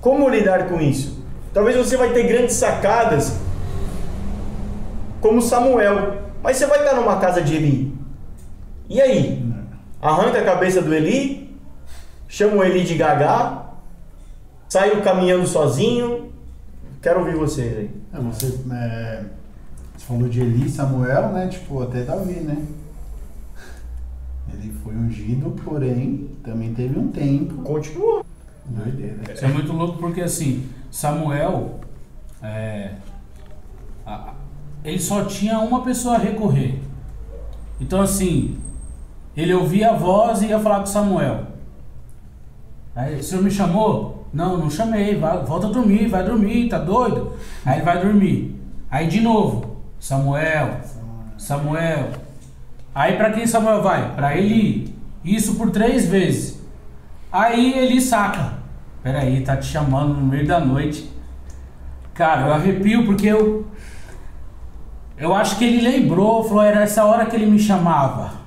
como lidar com isso? Talvez você vai ter grandes sacadas, como Samuel, mas você vai estar numa casa de Eli. E aí? Arranca a cabeça do Eli, chama o Eli de gagá, saiu caminhando sozinho. Quero ouvir vocês aí. É, você, é, Você falou de Eli, Samuel, né? Tipo, até Davi, né? Ele foi ungido, porém, também teve um tempo. Continua. Doideira. Isso é muito louco porque assim, Samuel, é, a- ele só tinha uma pessoa a recorrer. Então assim, ele ouvia a voz e ia falar com Samuel. Aí, o senhor me chamou? Não, não chamei, vai, volta a dormir, vai dormir, tá doido? Aí ele vai dormir. Aí de novo, Samuel, Samuel. Aí pra quem Samuel vai? Pra Eli. Isso por três vezes. Aí ele saca. Peraí, tá te chamando no meio da noite. Cara, eu arrepio porque eu. Eu acho que ele lembrou, falou, era essa hora que ele me chamava.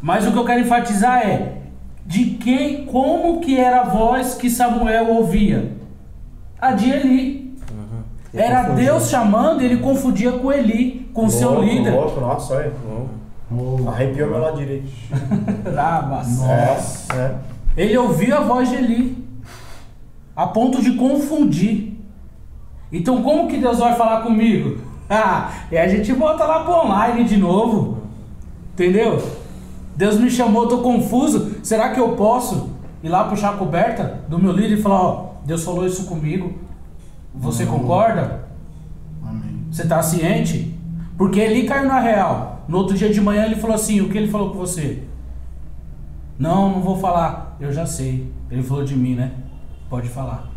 Mas o que eu quero enfatizar é de quem, como que era a voz que Samuel ouvia? A de Eli. Era Deus chamando, ele confundia com Eli, com seu Louco, líder. Louco, nossa, olha. Oh, Arrepiou meu lado direito. Ah, mas- Nossa. É. Ele ouvia a voz de Eli, a ponto de confundir. Então, como que Deus vai falar comigo? Ah, e a gente volta lá pro online de novo. Entendeu? Deus me chamou, eu tô confuso. Será que eu posso ir lá puxar a coberta do meu líder e falar: Ó, Deus falou isso comigo? Você concorda? Amém. Você tá ciente? Porque ele caiu na real. No outro dia de manhã ele falou assim: O que ele falou com você? Não, não vou falar. Eu já sei. Ele falou de mim, né? Pode falar.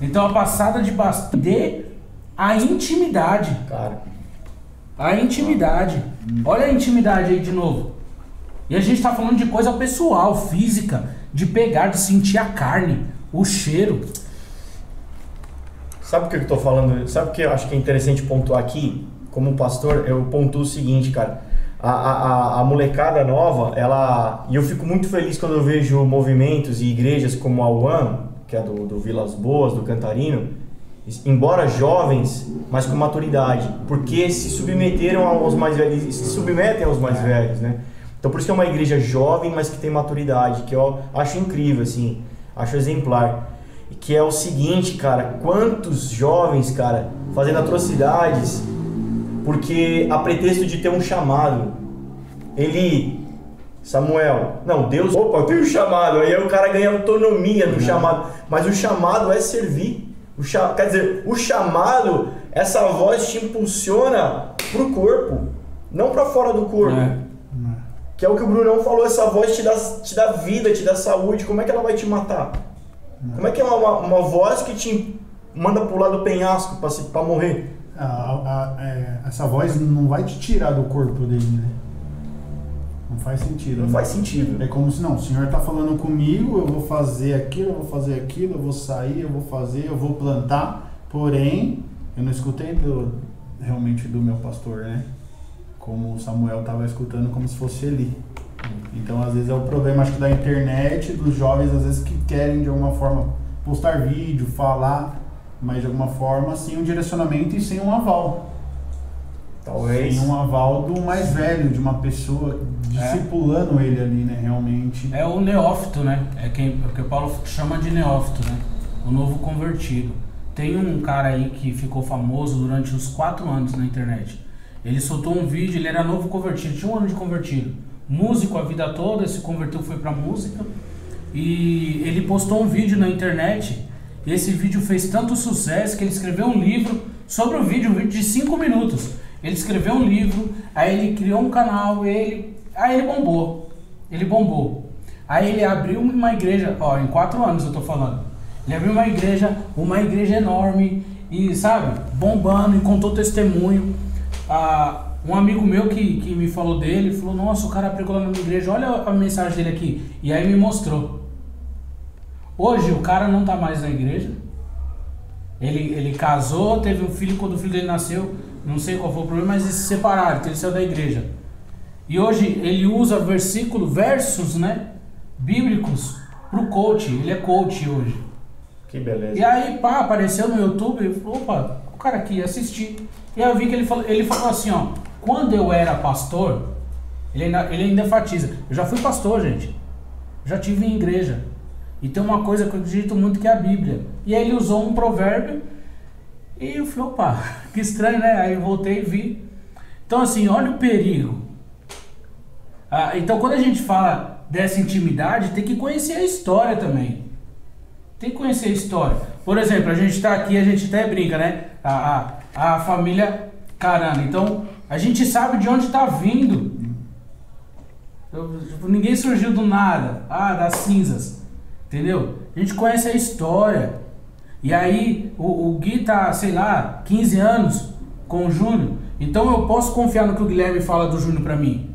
Então a passada de bastão de a intimidade. Cara, A intimidade. Olha a intimidade aí de novo. E a gente tá falando de coisa pessoal, física, de pegar, de sentir a carne, o cheiro. sabe o que eu tô falando? Sabe o que eu acho que é interessante pontuar aqui? Como pastor, eu pontuo o seguinte, cara. A, a, a- molecada nova, ela. E eu fico muito feliz quando eu vejo movimentos e igrejas como a UAM, que é do, do Vilas Boas, do Cantarino, embora jovens, mas com maturidade, porque se submeteram aos mais velhos, se submetem aos mais velhos, né? Então por isso que é uma igreja jovem, mas que tem maturidade, que eu acho incrível, assim, acho exemplar. Que é o seguinte, cara, quantos jovens, cara, fazendo atrocidades, porque a pretexto de ter um chamado. Ele, Samuel, não, Deus, opa, eu tenho um chamado, aí o cara ganha autonomia no chamado, mas o chamado é servir. O cha... Quer dizer, o chamado, essa voz te impulsiona pro corpo, não para fora do corpo. É. Que é o que o Brunão falou, essa voz te dá, te dá vida, te dá saúde, como é que ela vai te matar? Como é que é uma, uma, voz que te manda pular do penhasco pra morrer? A- a- a- é, essa voz não vai te tirar do corpo dele, né? Não faz sentido. Não né? faz sentido. É como se não, o senhor está falando comigo, eu vou fazer aquilo, eu vou fazer aquilo, eu vou sair, eu vou fazer, eu vou plantar, porém, eu não escutei do, realmente do meu pastor, né? Como o Samuel estava escutando como se fosse ele. Então, às vezes é o problema, acho que da internet, dos jovens, às vezes que querem de alguma forma postar vídeo, falar, mas de alguma forma sem um direcionamento e sem um aval. Talvez. Sem um aval do mais velho, de uma pessoa discipulando ele ali, né? Realmente. É o neófito, né? É quem, é o que o Paulo chama de neófito, né? O novo convertido. Tem um cara aí que ficou famoso durante os quatro anos na internet. Ele soltou um vídeo, ele era novo convertido, tinha um ano de convertido. Músico a vida toda, se converteu, foi pra música. E ele postou um vídeo na internet. E esse vídeo fez tanto sucesso que ele escreveu um livro sobre o vídeo, um vídeo de 5 minutos. Ele escreveu um livro, aí ele criou um canal, ele, aí ele bombou. Ele bombou. Aí ele abriu uma igreja, ó, em quatro anos eu tô falando. Ele abriu uma igreja, uma igreja enorme, e sabe, bombando, e contou testemunho. Ah, um amigo meu que, que me falou dele, falou, nossa, o cara pregou lá na igreja, olha a mensagem dele aqui. E aí me mostrou. Hoje o cara não tá mais na igreja. Ele, ele casou, teve um filho, quando o filho dele nasceu, não sei qual foi o problema, mas eles se separaram, então ele saiu da igreja. E hoje ele usa versículo, versos, né, bíblicos pro coach, ele é coach hoje. Que beleza. E aí, pá, apareceu no YouTube, opa, o cara aqui assistir. E aí eu vi que ele falou, ele falou assim, ó, quando eu era pastor, ele ainda, ele ainda enfatiza, eu já fui pastor, gente. Já tive em igreja. E tem uma coisa que eu acredito muito que é a Bíblia. E aí ele usou um provérbio e eu falei, opa, que estranho, né? Aí eu voltei e vi. Então assim, olha o perigo. Ah, então quando a gente fala dessa intimidade, tem que conhecer a história também. Tem que conhecer a história. Por exemplo, a gente está aqui, a gente até brinca, né? A, a, a família Carana. Então, a gente sabe de onde está vindo. Eu- tipo, ninguém surgiu do nada. Ah, das cinzas. Entendeu? A gente conhece a história. E aí, o, o Gui tá, sei lá, 15 anos com o Júnior. Então eu posso confiar no que o Guilherme fala do Júnior pra mim.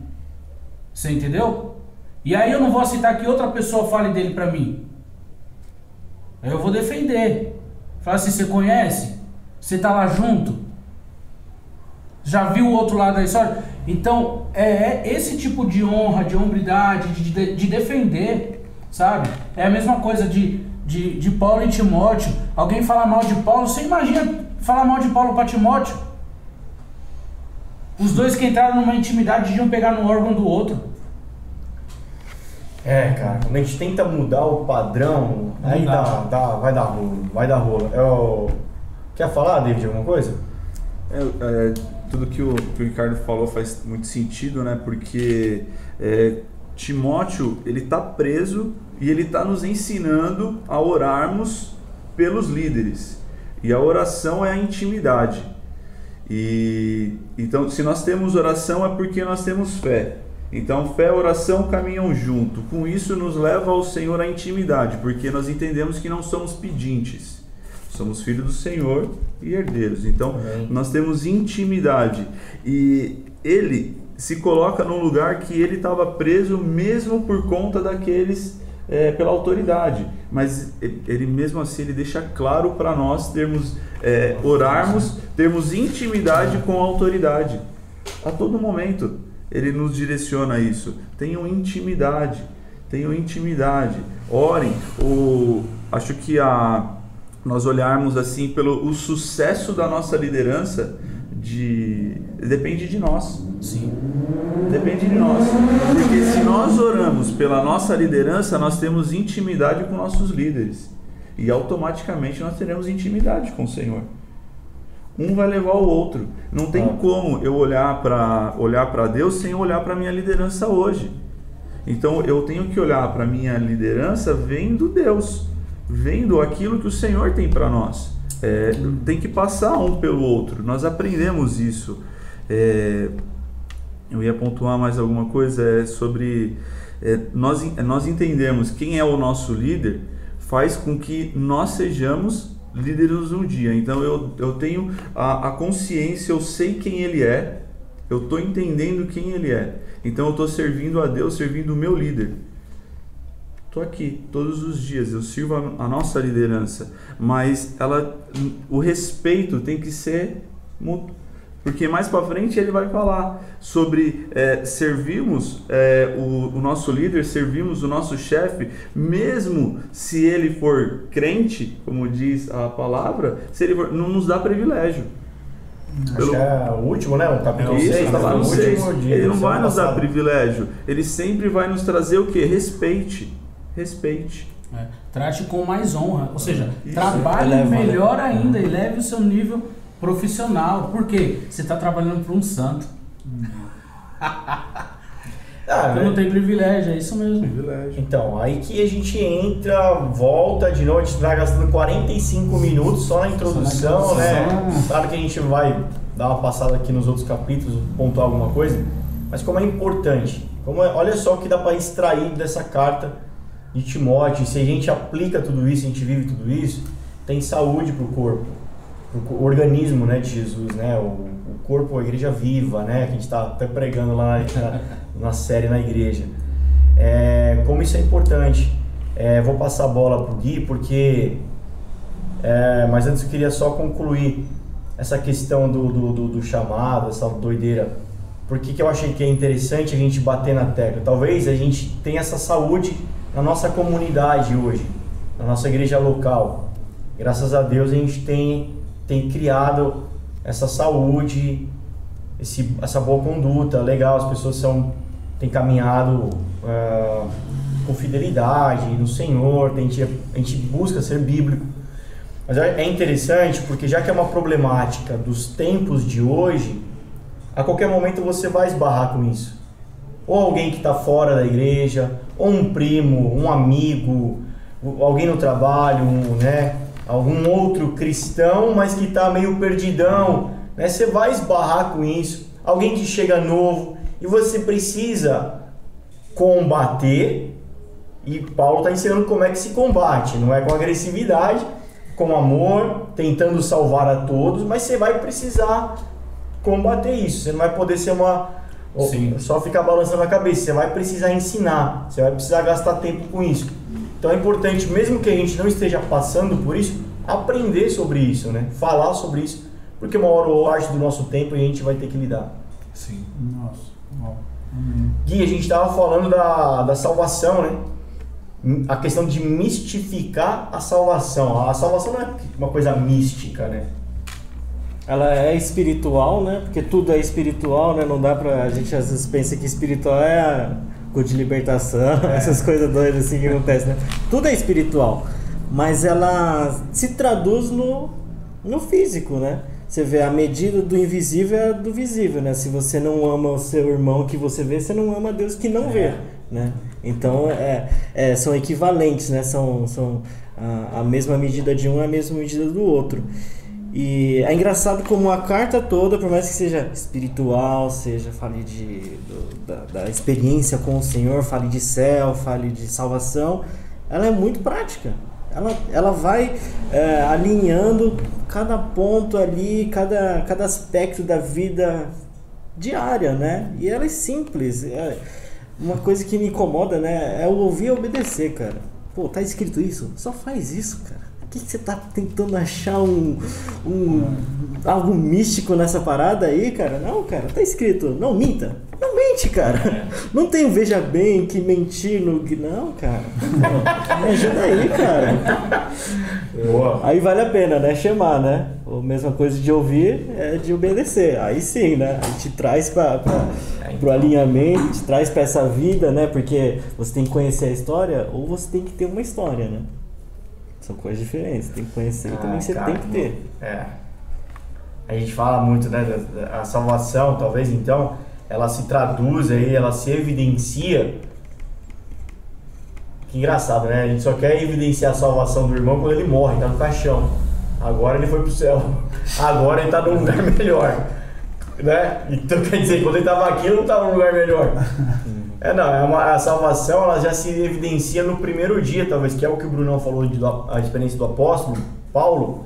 Você entendeu? E aí eu não vou aceitar que outra pessoa fale dele pra mim. Eu vou defender. Falar assim, você conhece? Você tá lá junto? Já viu o outro lado da história? Então, é, é esse tipo de honra, de hombridade, de, de, de defender, sabe? É a mesma coisa de, de, de Paulo e Timóteo. Alguém fala mal de Paulo, você imagina falar mal de Paulo para Timóteo? Os dois que entraram numa intimidade deviam pegar no órgão do outro. É, cara, quando a gente tenta mudar o padrão, Não aí dá. dá, dá, vai dar rolo, vai dar rolo. É o... Quer falar, David, alguma coisa? É, é, tudo que o, que o Ricardo falou faz muito sentido, né? Porque é, Timóteo ele está preso e ele está nos ensinando a orarmos pelos líderes. E a oração é a intimidade. E então, se nós temos oração é porque nós temos fé. Então, fé e oração caminham junto. Com isso, nos leva ao Senhor a intimidade, porque nós entendemos que não somos pedintes. Somos filhos do Senhor e herdeiros. Então, nós temos intimidade. E ele se coloca num lugar que ele estava preso mesmo por conta daqueles é, pela autoridade. Mas ele, mesmo assim ele deixa claro para nós termos é, orarmos, termos intimidade com a autoridade. A todo momento ele nos direciona a isso. Tenham intimidade, tenham intimidade. Orem. O, acho que a nós olharmos assim pelo o sucesso da nossa liderança de depende de nós. Sim. Depende de nós. Porque se nós oramos pela nossa liderança, nós temos intimidade com nossos líderes. E automaticamente nós teremos intimidade com o Senhor. Um vai levar o outro. Não tem Ah. como eu olhar para olhar para Deus sem olhar para minha liderança hoje. Então eu tenho que olhar para minha liderança vendo Deus, vendo aquilo que o Senhor tem para nós. É, tem que passar um pelo outro. Nós aprendemos isso. É, eu ia pontuar mais alguma coisa é sobre é, nós en- nós entendemos quem é o nosso líder faz com que nós sejamos líderes um dia. Então eu, eu tenho a, a consciência, eu sei quem ele é, eu estou entendendo quem ele é. Então eu estou servindo a Deus, servindo o meu líder. Estou aqui todos os dias, eu sirvo a, a nossa liderança, mas ela, o respeito tem que ser mútuo. Porque mais para frente ele vai falar sobre é, servirmos é, o, o nosso líder, servirmos o nosso chefe, mesmo se ele for crente, como diz a palavra, se ele for, não nos dá privilégio. Acho Pelo- que é o último, né? O capítulo Isso, 6, tá lá no dia Ele não vai nos dar passada. privilégio, ele sempre vai nos trazer o que? Respeite. Respeite. É, trate com mais honra. Ou seja, Isso. trabalhe Eleva, né? melhor ainda e leve o seu nível profissional. Por quê? Você está trabalhando para um santo. Ah, Então né? não tem privilégio, é isso mesmo. Privilégio. Então, aí que a gente entra, volta de novo, a gente tá gastando 45 minutos só na introdução, Só na né? introdução. Claro que a gente vai dar uma passada aqui nos outros capítulos, pontuar alguma coisa, mas como é importante, como é- olha só o que dá para extrair dessa carta de Timóteo, se a gente aplica tudo isso, a gente vive tudo isso, tem saúde para o corpo, o organismo né, de Jesus, né? O, o corpo, a igreja viva, né? Que a gente está até pregando lá na, na série na igreja. É, como isso é importante. É, vou passar a bola pro Gui, porque. é, mas antes eu queria só concluir essa questão do, do, do- do chamado, essa doideira. Por que, que eu achei que é interessante a gente bater na tecla? Talvez a gente tenha essa saúde na nossa comunidade hoje, na nossa igreja local. Graças a Deus a gente tem, tem criado essa saúde, esse, essa boa conduta, legal, as pessoas são, têm caminhado ah, com fidelidade no Senhor, a gente, a gente busca ser bíblico. Mas é é interessante porque já que é uma problemática dos tempos de hoje, a qualquer momento você vai esbarrar com isso. Ou alguém que está fora da igreja, ou um primo, um amigo, alguém no trabalho, um, né? Algum outro cristão, mas que está meio perdidão. Né? Você vai esbarrar com isso. Alguém que chega novo e você precisa combater. E Paulo está ensinando como é que se combate. Não é com agressividade, com amor, tentando salvar a todos, mas você vai precisar combater isso. Você não vai poder ser uma. Sim. Só ficar balançando a cabeça. Você vai precisar ensinar. Você vai precisar gastar tempo com isso. Então é importante, mesmo que a gente não esteja passando por isso, aprender sobre isso, né? Falar sobre isso. Porque uma hora ou arte do nosso tempo e a gente vai ter que lidar. Sim. Nossa. Amém. Gui, a gente estava falando da, da salvação, né? A questão de mistificar a salvação. A salvação não é uma coisa mística, né? Ela é espiritual, né? Porque tudo é espiritual, né? Não dá pra. A gente às vezes pensa que espiritual é a cor de libertação, essas coisas doidas assim que acontecem, né? Tudo é espiritual. Mas ela se traduz no, no físico, né? Você vê a medida do invisível é do visível, né? Se você não ama o seu irmão que você vê, você não ama Deus que não vê, né? Então é, é, são equivalentes, né? São, são a, a mesma medida de um é a mesma medida do outro. E é engraçado como a carta toda, por mais que seja espiritual, seja fale de, do- da, da experiência com o Senhor, fale de céu, fale de salvação, ela é muito prática. Ela, ela vai é, alinhando cada ponto ali, cada, cada aspecto da vida diária, né? E ela é simples. É uma coisa que me incomoda, né? É o ouvir e obedecer, cara. Pô, tá escrito isso? Só faz isso, cara. Que você tá tentando achar um, um algo místico nessa parada aí, cara? Não, cara, tá escrito. Não minta. Não mente, cara. Não tem um veja bem que mentir no. Não, cara. Me ajuda aí, cara. Boa. Aí vale a pena, né? Chamar, né? A mesma coisa de ouvir é de obedecer. Aí sim, né? A gente traz para pro alinhamento, te traz para essa vida, né? Porque você tem que conhecer a história ou você tem que ter uma história, né? São coisas diferentes. Tem que conhecer e também Ah, você cara, tem que ter. É. A gente fala muito, né? da- da- A salvação, talvez então, ela se traduz aí, ela se evidencia. Que engraçado, né? A gente só quer evidenciar a salvação do irmão quando ele morre, tá no caixão. Agora ele foi pro céu. Agora ele tá num lugar melhor. Né? Então quer dizer, quando ele tava aqui, ele não tava num lugar melhor. É, não, é uma, a salvação ela já se evidencia no primeiro dia, talvez, que é o que o Brunão falou de, do- a experiência do apóstolo, Paulo.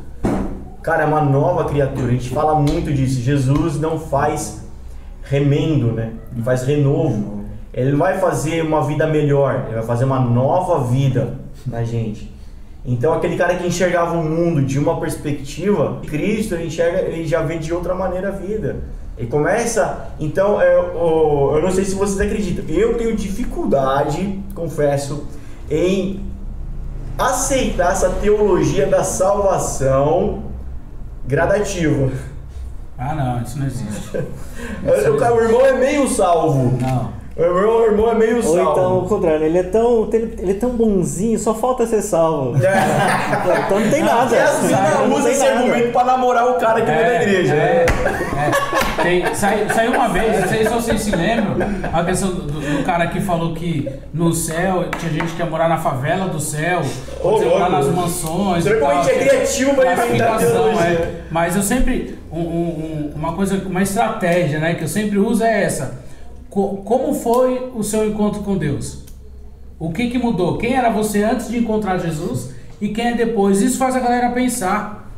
Cara, é uma nova criatura, a gente fala muito disso. Jesus não faz remendo, né? Ele faz renovo. Ele não vai fazer uma vida melhor, ele vai fazer uma nova vida na gente. Então aquele cara que enxergava o mundo de uma perspectiva, Cristo ele enxerga, ele já vê de outra maneira a vida. Ele começa, então é, o- eu não sei se vocês acreditam, eu tenho dificuldade, confesso, em aceitar essa teologia da salvação gradativa. Ah, não, isso não existe. O, cara- o irmão é meio salvo. Não. O irmão, é meio Ou salvo. então, o contrário, ele é tão, ele, é tão bonzinho, só falta ser salvo. então não tem nada. E as minas Não usam tem esse nada. argumento pra namorar o cara que veio da igreja. É, né? é. Tem- sai- saiu uma vez, não sei se vocês se lembram, a questão do, do cara que falou que no céu tinha gente que ia morar na favela do céu, ia morar nas mansões. Tal, gente é criativo pra inventar teologia? é. Mas eu sempre. um- um- uma coisa, uma estratégia né, que eu sempre uso é essa. Co- como foi o seu encontro com Deus? O que, que mudou? Quem era você antes de encontrar Jesus e quem é depois? Isso faz a galera pensar.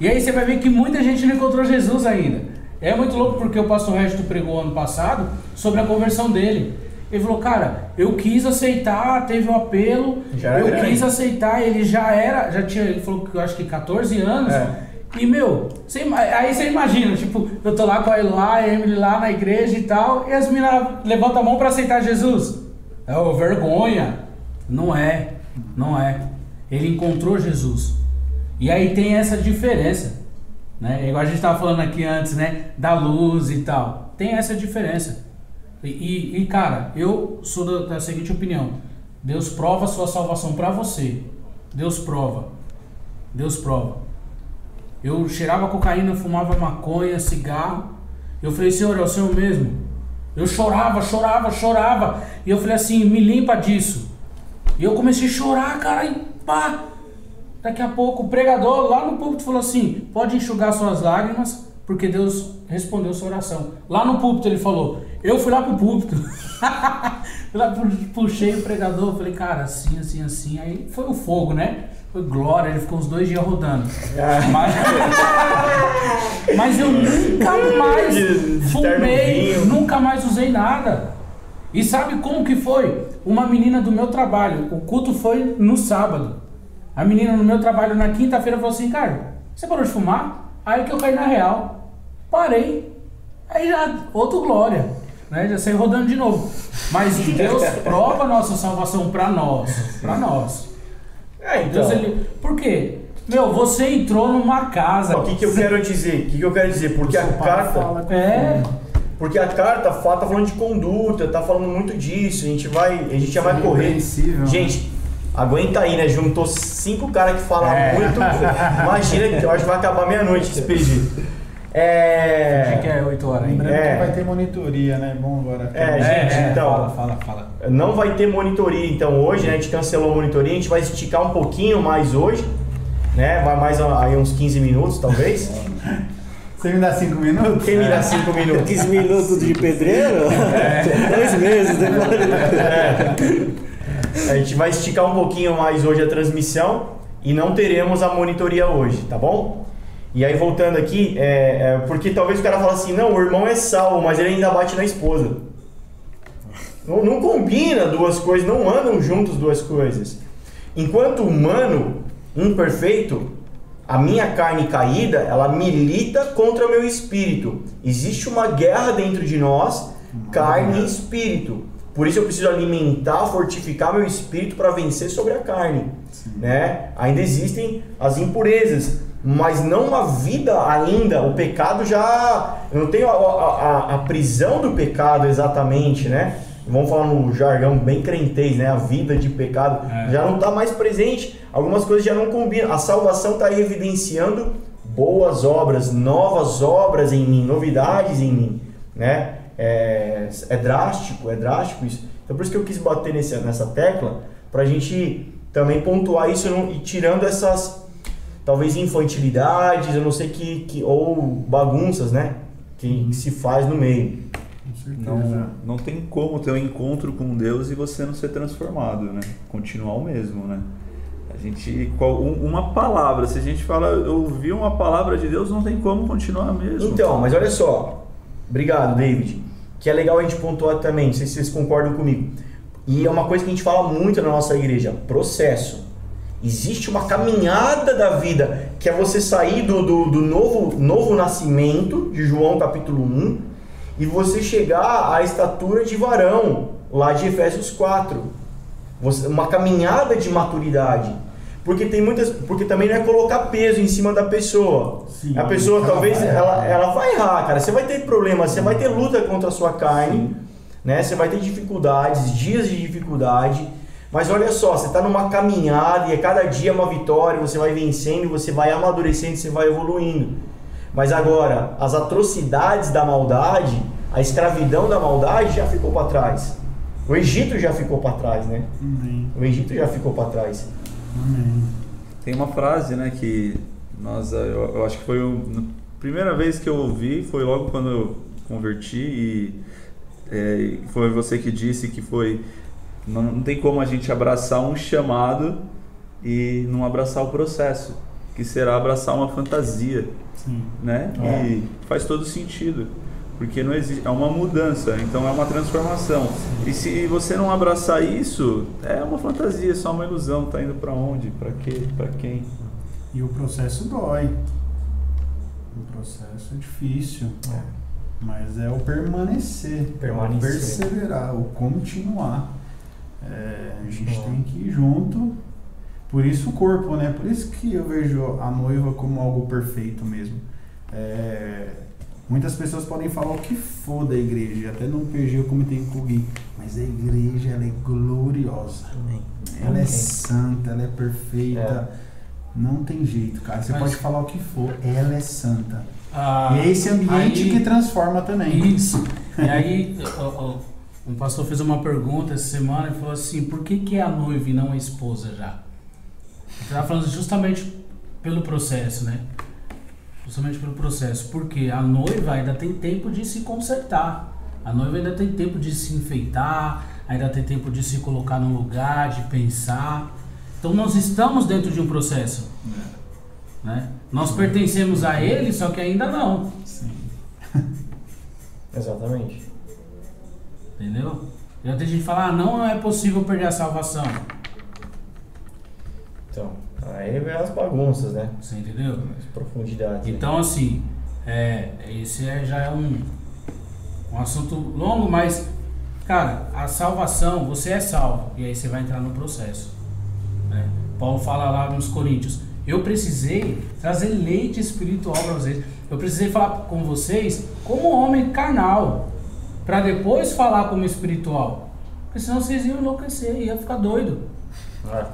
E aí você vai ver que muita gente não encontrou Jesus ainda. É muito louco porque o pastor Resto pregou ano passado sobre a conversão dele. Ele falou, cara, eu quis aceitar, teve um apelo, eu grande. quis aceitar, ele já era, já tinha, ele falou que eu acho que 14 anos. É. E meu, aí você imagina, tipo, eu tô lá com a Eloá, a Emily lá na igreja e tal, e as meninas levantam a mão pra aceitar Jesus. É ô, vergonha. Não é, não é. Ele encontrou Jesus. E aí tem essa diferença, né? Igual a gente estava falando aqui antes, né? Da luz e tal. Tem essa diferença. E, e- e, cara, eu sou da, da seguinte opinião: Deus prova sua salvação para você. Deus prova. Deus prova. Eu cheirava cocaína, fumava maconha, cigarro. Eu falei, Senhor, é o Senhor mesmo. Eu chorava, chorava, chorava. E eu falei assim, me limpa disso. E eu comecei a chorar, cara, e pá. Daqui a pouco o pregador lá no púlpito falou assim: pode enxugar suas lágrimas, porque Deus respondeu sua oração. Lá no púlpito ele falou. Eu fui lá pro púlpito. Lá, pu- puxei o pregador, falei, cara, assim, assim, assim. Aí foi o fogo, né? Foi glória, ele ficou uns dois dias rodando. Mas, mas eu nunca mais fumei, nunca mais usei nada. E sabe como que foi? Uma menina do meu trabalho, o culto foi no sábado. A menina no meu trabalho na quinta-feira falou assim, cara, você parou de fumar? Aí que eu caí na real. Parei. Aí já, outro glória. Né? Já saí rodando de novo. Mas Deus prova a nossa salvação pra nós. Pra nós. É, então. Deus, ele... Por quê? Meu, você entrou numa casa. O que, que eu quero dizer? O que, que eu quero dizer? Porque a carta. É. Porque a carta fala, tá falando de conduta, tá falando muito disso. A gente vai. A gente já vai correr. Né? Gente, aguenta aí, né? Juntou cinco caras que falam É. muito. Imagina que eu acho que vai acabar meia-noite esse pedido. Acho que É. é 8 horas ainda. Lembrando É. que vai ter monitoria, né? Bom agora. É, gente, então. Fala, fala, fala. Não vai ter monitoria, então hoje, né? A gente cancelou a monitoria, a gente vai esticar um pouquinho mais hoje, né? Vai mais aí uns 15 minutos, talvez. Você me dá cinco minutos? Quem me dá 5 minutos? 15 minutos de pedreiro? Dois meses depois. A gente vai esticar um pouquinho mais hoje a transmissão e não teremos a monitoria hoje, tá bom? E aí voltando aqui, é, é, porque talvez o cara fale assim, não, o irmão é salvo, mas ele ainda bate na esposa. Não, não combina duas coisas, não andam juntos duas coisas. Enquanto humano imperfeito, a minha carne caída, ela milita contra o meu espírito. Existe uma guerra dentro de nós, carne e espírito. Por isso eu preciso alimentar, fortificar meu espírito para vencer sobre a carne. Né? Ainda existem as impurezas, mas não uma vida ainda. O pecado já. Eu não tenho a, a- a- a prisão do pecado exatamente, né? Vamos falar no jargão bem crentez, né? A vida de pecado É. já não está mais presente. Algumas coisas já não combinam. A salvação está evidenciando boas obras, novas obras em mim, novidades em mim, né? É, é drástico, é drástico isso. Então por isso que eu quis bater nesse, nessa tecla para a gente também pontuar isso e tirando essas talvez infantilidades, eu não sei que, que ou bagunças, né? Que, que se faz no meio. Com certeza. Não, não tem como ter um encontro com Deus e você não ser transformado, né? Continuar o mesmo, né? A gente, qual- um- uma palavra, se a gente fala, eu ouvi uma palavra de Deus, não tem como continuar mesmo. Então, mas olha só. Obrigado, David. Que é legal a gente pontuar também, não sei se vocês concordam comigo. E é uma coisa que a gente fala muito na nossa igreja: processo. Existe uma caminhada da vida, que é você sair do, do, do novo, novo nascimento, de João capítulo 1, e você chegar à estatura de varão, lá de Efésios 4. Você- uma caminhada de maturidade. Porque tem muitas. Porque também não é colocar peso em cima da pessoa. Sim, a pessoa talvez ela, ela vai errar, cara. Você vai ter problemas, você vai ter luta contra a sua carne, né? Você vai ter dificuldades, dias de dificuldade. Mas olha só, você está numa caminhada e a cada dia é uma vitória, você vai vencendo, você vai amadurecendo, você vai evoluindo. Mas agora, as atrocidades da maldade, a escravidão da maldade já ficou para trás. O Egito já ficou para trás, né? Amém. O Egito já ficou para trás. Amém. Tem uma frase, né, que nós, eu, eu acho que foi o- a primeira vez que eu ouvi, foi logo quando eu converti e é, foi você que disse que foi não, não tem como a gente abraçar um chamado e não abraçar o processo, que será abraçar uma fantasia, Sim. né? É. E faz todo sentido. Porque não existe, é uma mudança, então é uma transformação. E se você não abraçar isso, é uma fantasia, é só uma ilusão. Tá indo pra onde? Pra quê? Pra quem? E o processo dói. O processo é difícil. Mas é o permanecer, Permanecer. o perseverar, o continuar. É, a gente tem que ir junto. Por isso o corpo, né? Por isso que eu vejo a noiva como algo perfeito mesmo. É, Muitas pessoas podem falar o que for da igreja, até no PG eu comentei com o Gui, mas a igreja ela é gloriosa. Amém. Ela é Amém. santa, ela é perfeita. Não tem jeito, cara. Você Mas- pode falar o que for, ela é santa. Ah, e é esse ambiente aí- que transforma também. Isso. E aí, um pastor fez uma pergunta essa semana e falou assim: por que, que é a noiva e não a esposa já? Estava falando justamente pelo processo, né? Justamente pelo processo. Porque a noiva ainda tem tempo de se consertar. A noiva ainda tem tempo de se enfeitar, ainda tem tempo de se colocar no lugar, de pensar. Então nós estamos dentro de um processo. Né? Nós pertencemos a ele, só que ainda não. Exatamente. Entendeu? Já tem gente que fala, ah, não é possível perder a salvação. Então, aí vem as bagunças, né? Você entendeu? As profundidades. né? Então, assim, é, esse é, já é um, um assunto longo, mas, cara, a salvação, você é salvo. E aí você vai entrar no processo. né? Paulo fala lá nos Coríntios: Eu precisei trazer leite espiritual para vocês. Eu precisei falar com vocês como homem carnal, para depois falar como espiritual. Porque senão vocês iam enlouquecer, ia ficar doido. Ah.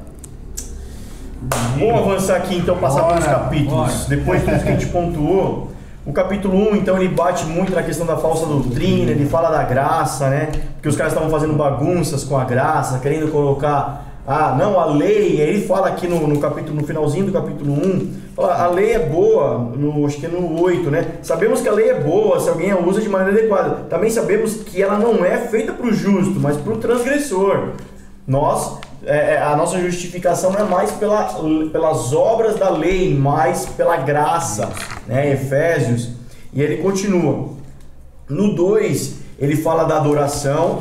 Vamos avançar aqui então, passar Bora, pelos capítulos. bora. Depois de tudo que a gente pontuou, o capítulo 1, então, ele bate muito na questão da falsa doutrina, ele fala da graça, né? Porque os caras estavam fazendo bagunças com a graça, querendo colocar. Ah, não, a lei, ele fala aqui no, no capítulo, no finalzinho do capítulo 1, fala, a lei é boa, no, acho que é no 8, né? Sabemos que a lei é boa se alguém a usa de maneira adequada. Também sabemos que ela não é feita para o justo, mas para o transgressor. Nós, é, é, a nossa justificação não é mais pela, pelas obras da lei, mas pela graça, né? Efésios. E ele continua. No 2, ele fala da adoração,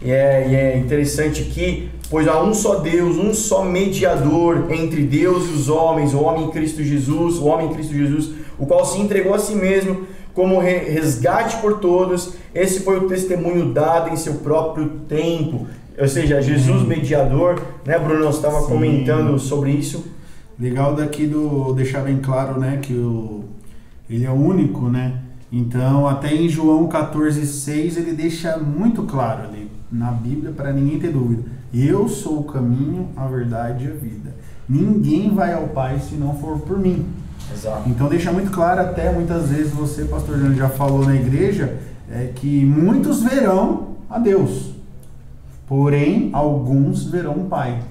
e é, e é interessante aqui, pois há um só Deus, um só mediador entre Deus e os homens, o homem em Cristo Jesus, o homem em Cristo Jesus, o qual se entregou a si mesmo como re- resgate por todos. Esse foi o testemunho dado em seu próprio tempo. Ou seja, Jesus mediador, né, Bruno? Você estava comentando sobre isso. Legal daqui do deixar bem claro, né, que o, ele é o único, né? Então, até em João 14:6 ele deixa muito claro ali na Bíblia para ninguém ter dúvida. Eu sou o caminho, a verdade e a vida. Ninguém vai ao Pai se não for por mim. Exato. Então deixa muito claro até muitas vezes você, pastor Jânio, já falou na igreja, é que muitos verão a Deus. Porém, alguns verão o Pai.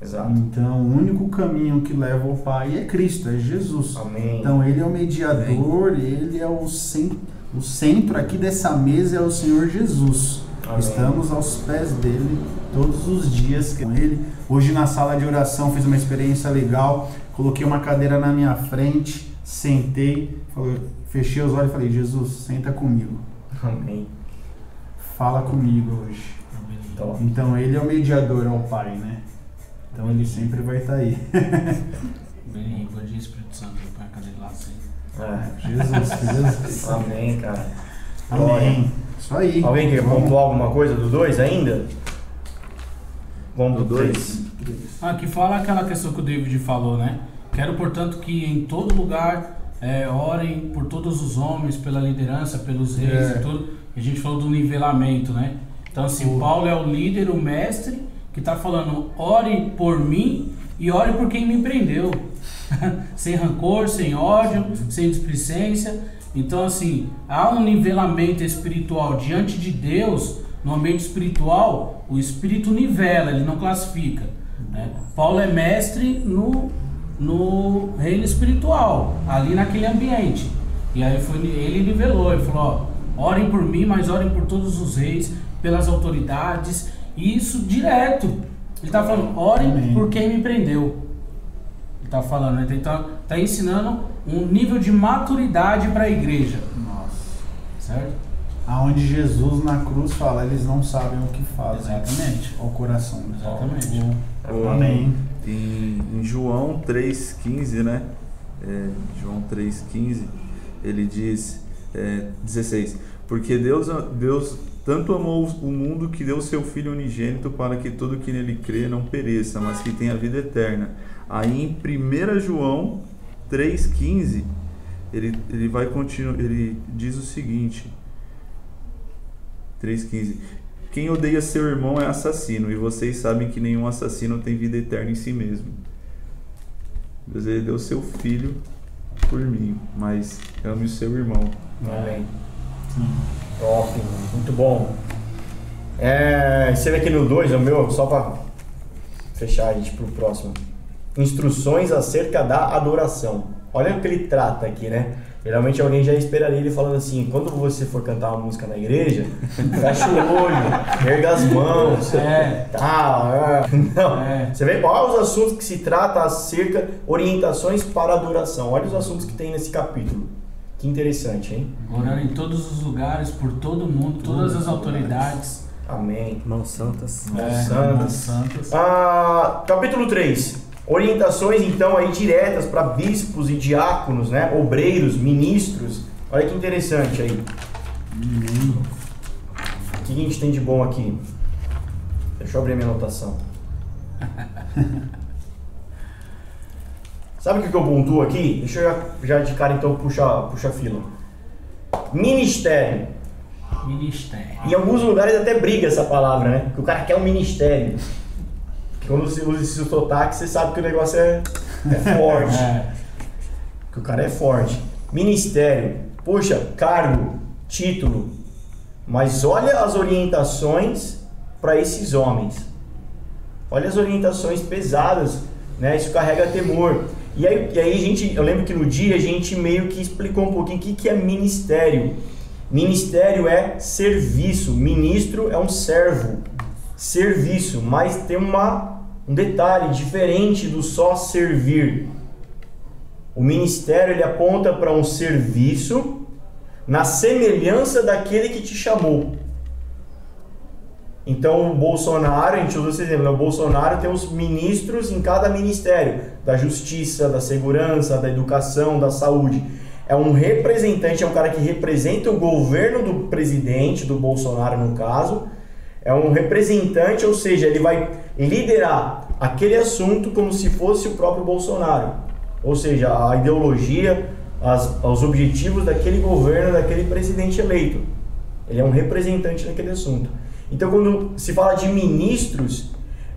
Exato. Então, o único caminho que leva ao Pai é Cristo, é Jesus. Amém. Então, ele é o mediador, ele é o, cen- o centro aqui dessa mesa é o Senhor Jesus. Amém. Estamos aos pés dele todos os dias com ele. Hoje na sala de oração fiz uma experiência legal. Coloquei uma cadeira na minha frente, sentei, falei- fechei os olhos e falei: Jesus, senta comigo, Amém. fala comigo hoje. Top. Então ele é o mediador ao Pai, né? Então ele sempre vai estar aí. Bem, bom dia, Espírito Santo. A cadeira lá. Ah, Jesus, Jesus. amém, cara. Amém. Isso aí. Alguém quer pontuar alguma coisa do 2 ainda? Do dois? 3. Ah, que fala aquela questão que o David falou, né? Quero, portanto, que em todo lugar é, orem por todos os homens, pela liderança, pelos reis É. e tudo. A gente falou do nivelamento, né? Então, assim, Paulo é o líder, o mestre, que está falando: ore por mim e ore por quem me prendeu. sem rancor, sem ódio, sem displicência. Então, assim, há um nivelamento espiritual diante de Deus, no ambiente espiritual, o espírito nivela, ele não classifica. né? Paulo é mestre no, no reino espiritual, ali naquele ambiente. E aí foi, ele nivelou, ele falou: ó, orem por mim, mas orem por todos os reis, pelas autoridades, e isso direto. Ele está falando: orem Amém. por quem me prendeu. Ele tá falando, né? Ele tá, tá ensinando um nível de maturidade para a igreja, Nossa. certo? Aonde Jesus na cruz fala, eles não sabem o que fazem. Exatamente. Ao coração. Exatamente. Amém. Em, em João 3,15, né? É, João 3,15, ele diz, é, 16: Porque Deus, Deus tanto amou o mundo que deu seu Filho unigênito para que todo que nele crê não pereça, mas que tenha vida eterna. Aí em 1 João 3,15, ele, ele vai continuar, ele diz o seguinte, 3,15. Quem odeia seu irmão é assassino, e vocês sabem que nenhum assassino tem vida eterna em si mesmo. Deus ele deu seu filho por mim, mas ame o seu irmão. Amém. Top, muito bom. É, você vê aqui no 2, o meu, só pra fechar a gente pro próximo. Instruções acerca da adoração. Olha o que ele trata aqui, né? Geralmente alguém já esperaria ele falando assim, quando você for cantar uma música na igreja, fecha o olho, erga as mãos, É. tá, é. Não. É. Você vê olha os assuntos que se trata acerca, orientações para adoração. Olha os assuntos que tem nesse capítulo. Que interessante, hein? Orando em todos os lugares, por todo mundo, todas as autoridades. Amém. Mãos santas. Mãos É, santas. mãos santas. Ah, capítulo 3. Orientações então aí diretas para bispos e diáconos, né? Obreiros, ministros. Olha que interessante aí. O que a gente tem de bom aqui? Deixa eu abrir minha anotação. Sabe o que que eu pontuo aqui? Deixa eu já, já de cara então puxar puxa a fila. Ministério. Ministério. Em alguns lugares até briga essa palavra, né? Que o cara quer um ministério. Quando você usa esse sotaque, você sabe que o negócio é, é forte. É. Que o cara é forte. Ministério. Poxa, cargo, título. Mas olha as orientações para esses homens. Olha as orientações pesadas, né? Isso carrega temor. E aí, e aí a gente, eu lembro que no dia a gente meio que explicou um pouquinho o que, que é ministério. Ministério é serviço, ministro é um servo, serviço, mas tem uma, um detalhe diferente do só servir. O ministério ele aponta para um serviço na semelhança daquele que te chamou. Então o Bolsonaro, a gente usa esse exemplo, né? o Bolsonaro tem os ministros em cada ministério, da justiça, da segurança, da educação, da saúde. É um representante, é um cara que representa o governo do presidente, do Bolsonaro no caso. É um representante, ou seja, ele vai liderar aquele assunto como se fosse o próprio Bolsonaro. Ou seja, a ideologia, as, os objetivos daquele governo, daquele presidente eleito. Ele é um representante naquele assunto. Então, quando se fala de ministros,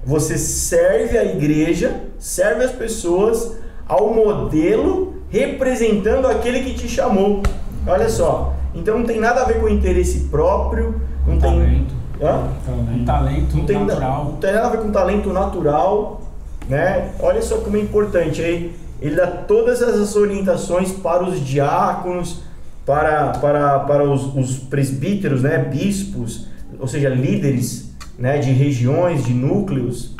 você serve a igreja, serve as pessoas ao modelo representando aquele que te chamou. Olha só. Então não tem nada a ver com interesse próprio, não tem. Hã? Um talento Não tem, na- natural. não tem nada a ver com talento natural, né? Olha só como é importante aí. Ele dá todas essas orientações para os diáconos, para, para, para os, os presbíteros, né? Bispos, ou seja, líderes, né? De regiões, de núcleos.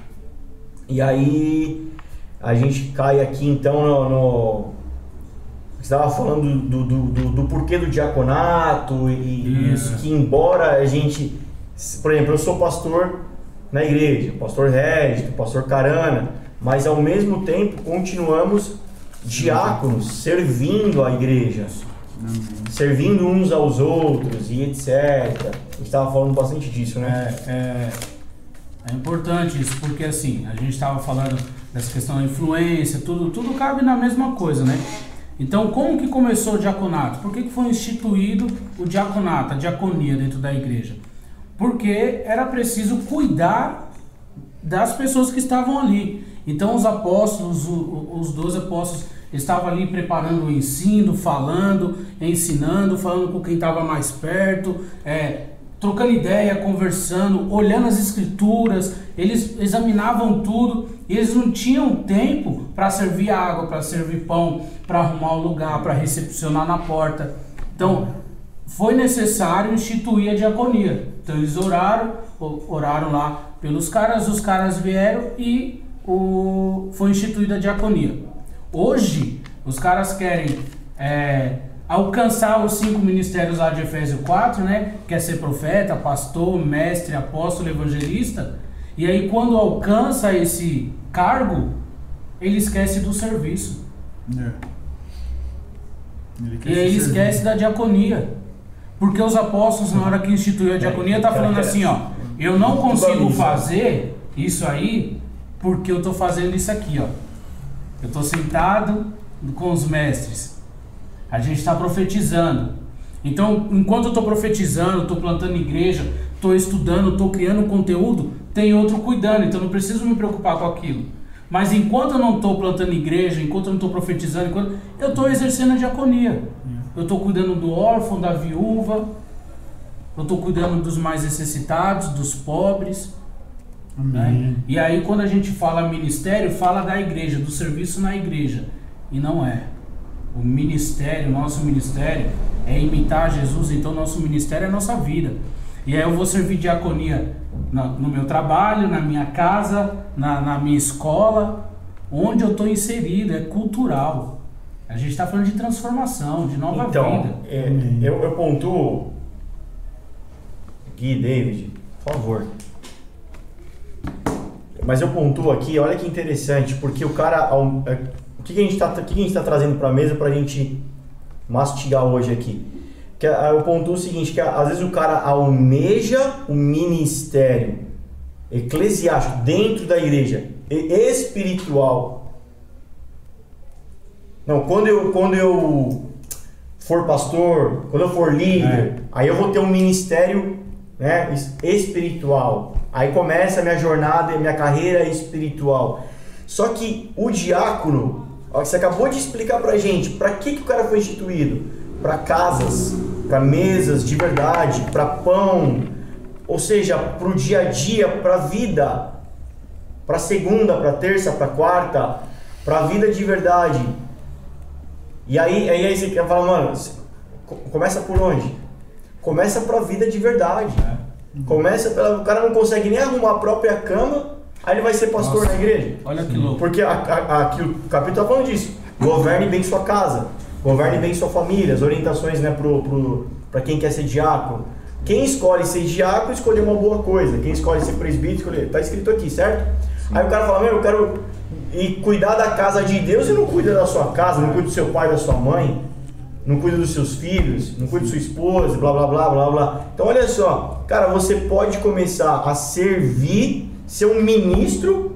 E aí a gente cai aqui então no, no você estava falando do, do, do, do porquê do diaconato e Isso. que embora a gente, por exemplo, eu sou pastor na igreja, pastor Régio, pastor Carana, mas ao mesmo tempo continuamos diáconos servindo a igreja, servindo uns aos outros e etc. A gente estava falando bastante disso, né? É, é, é importante isso, porque assim, a gente estava falando dessa questão da influência, tudo, tudo cabe na mesma coisa, né? Então, como que começou o diaconato? Por que, que foi instituído o diaconato, a diaconia dentro da igreja? Porque era preciso cuidar das pessoas que estavam ali. Então, os apóstolos, os doze apóstolos, estavam ali preparando o ensino, falando, ensinando, falando com quem estava mais perto, é, trocando ideia, conversando, olhando as escrituras, eles examinavam tudo e eles não tinham tempo para servir água, para servir pão, para arrumar o lugar, para recepcionar na porta. Então, foi necessário instituir a diaconia. Então eles oraram, oraram lá pelos caras, os caras vieram e o, foi instituída a diaconia. Hoje, os caras querem é, alcançar os cinco ministérios lá de Efésio 4, né? Quer ser profeta, pastor, mestre, apóstolo, evangelista. E aí, quando alcança esse cargo, ele esquece do serviço. É. Ele E aí ele servir. esquece da diaconia. Porque os apóstolos, na hora que instituiu a diaconia, tá falando assim, ó, eu não consigo fazer isso aí porque eu tô fazendo isso aqui, ó. Eu tô sentado com os mestres. A gente está profetizando. Então, enquanto eu estou profetizando, estou plantando igreja, estou estudando, estou criando conteúdo, tem outro cuidando. Então, não preciso me preocupar com aquilo. Mas enquanto eu não estou plantando igreja, enquanto eu não estou profetizando, enquanto eu estou exercendo a diaconia. Eu estou cuidando do órfão, da viúva, eu estou cuidando dos mais necessitados, dos pobres. Né? E aí, quando a gente fala ministério, fala da igreja, do serviço na igreja. E não é. O ministério, nosso ministério, é imitar Jesus, então nosso ministério é a nossa vida. E aí eu vou servir diaconia no meu trabalho, na minha casa, na, na minha escola, onde eu estou inserido, é cultural. A gente está falando de transformação, de nova Então, vida. é, eu, eu pontuo. Gui, David, por favor. Mas eu pontuo aqui, olha que interessante, porque o cara. é, O que, que a gente está tá trazendo para a mesa para a gente mastigar hoje aqui? Que, eu pontuo o seguinte: que às vezes o cara almeja o ministério eclesiástico dentro da igreja, espiritual. Não, quando eu, quando eu for pastor, quando eu for líder, aí eu vou ter um ministério né, es- espiritual. Aí começa a minha jornada, minha carreira espiritual. Só que o diácono, ó, você acabou de explicar pra gente, pra que, que o cara foi instituído? Pra casas, pra mesas de verdade, pra pão, ou seja, pro dia a dia, pra vida, pra segunda, pra terça, pra quarta, pra vida de verdade. E aí, aí, você quer falar, mano, começa por onde? Começa pra vida de verdade. Começa pela. O cara não consegue nem arrumar a própria cama, aí ele vai ser pastor Nossa. na igreja. Olha que louco. Porque a- a- aqui o capítulo tá falando disso. Governe bem sua casa, governe bem sua família, as orientações né, pro, pro, pra quem quer ser diácono. Quem escolhe ser diácono, escolher uma boa coisa. Quem escolhe ser presbítero, escolher. Tá escrito aqui, certo? Aí o cara fala, meu, eu quero ir cuidar da casa de Deus e não cuida da sua casa, não cuida do seu pai, da sua mãe, não cuida dos seus filhos, não cuida da sua esposa, blá blá blá blá blá. Então olha só, cara, você pode começar a servir, ser um ministro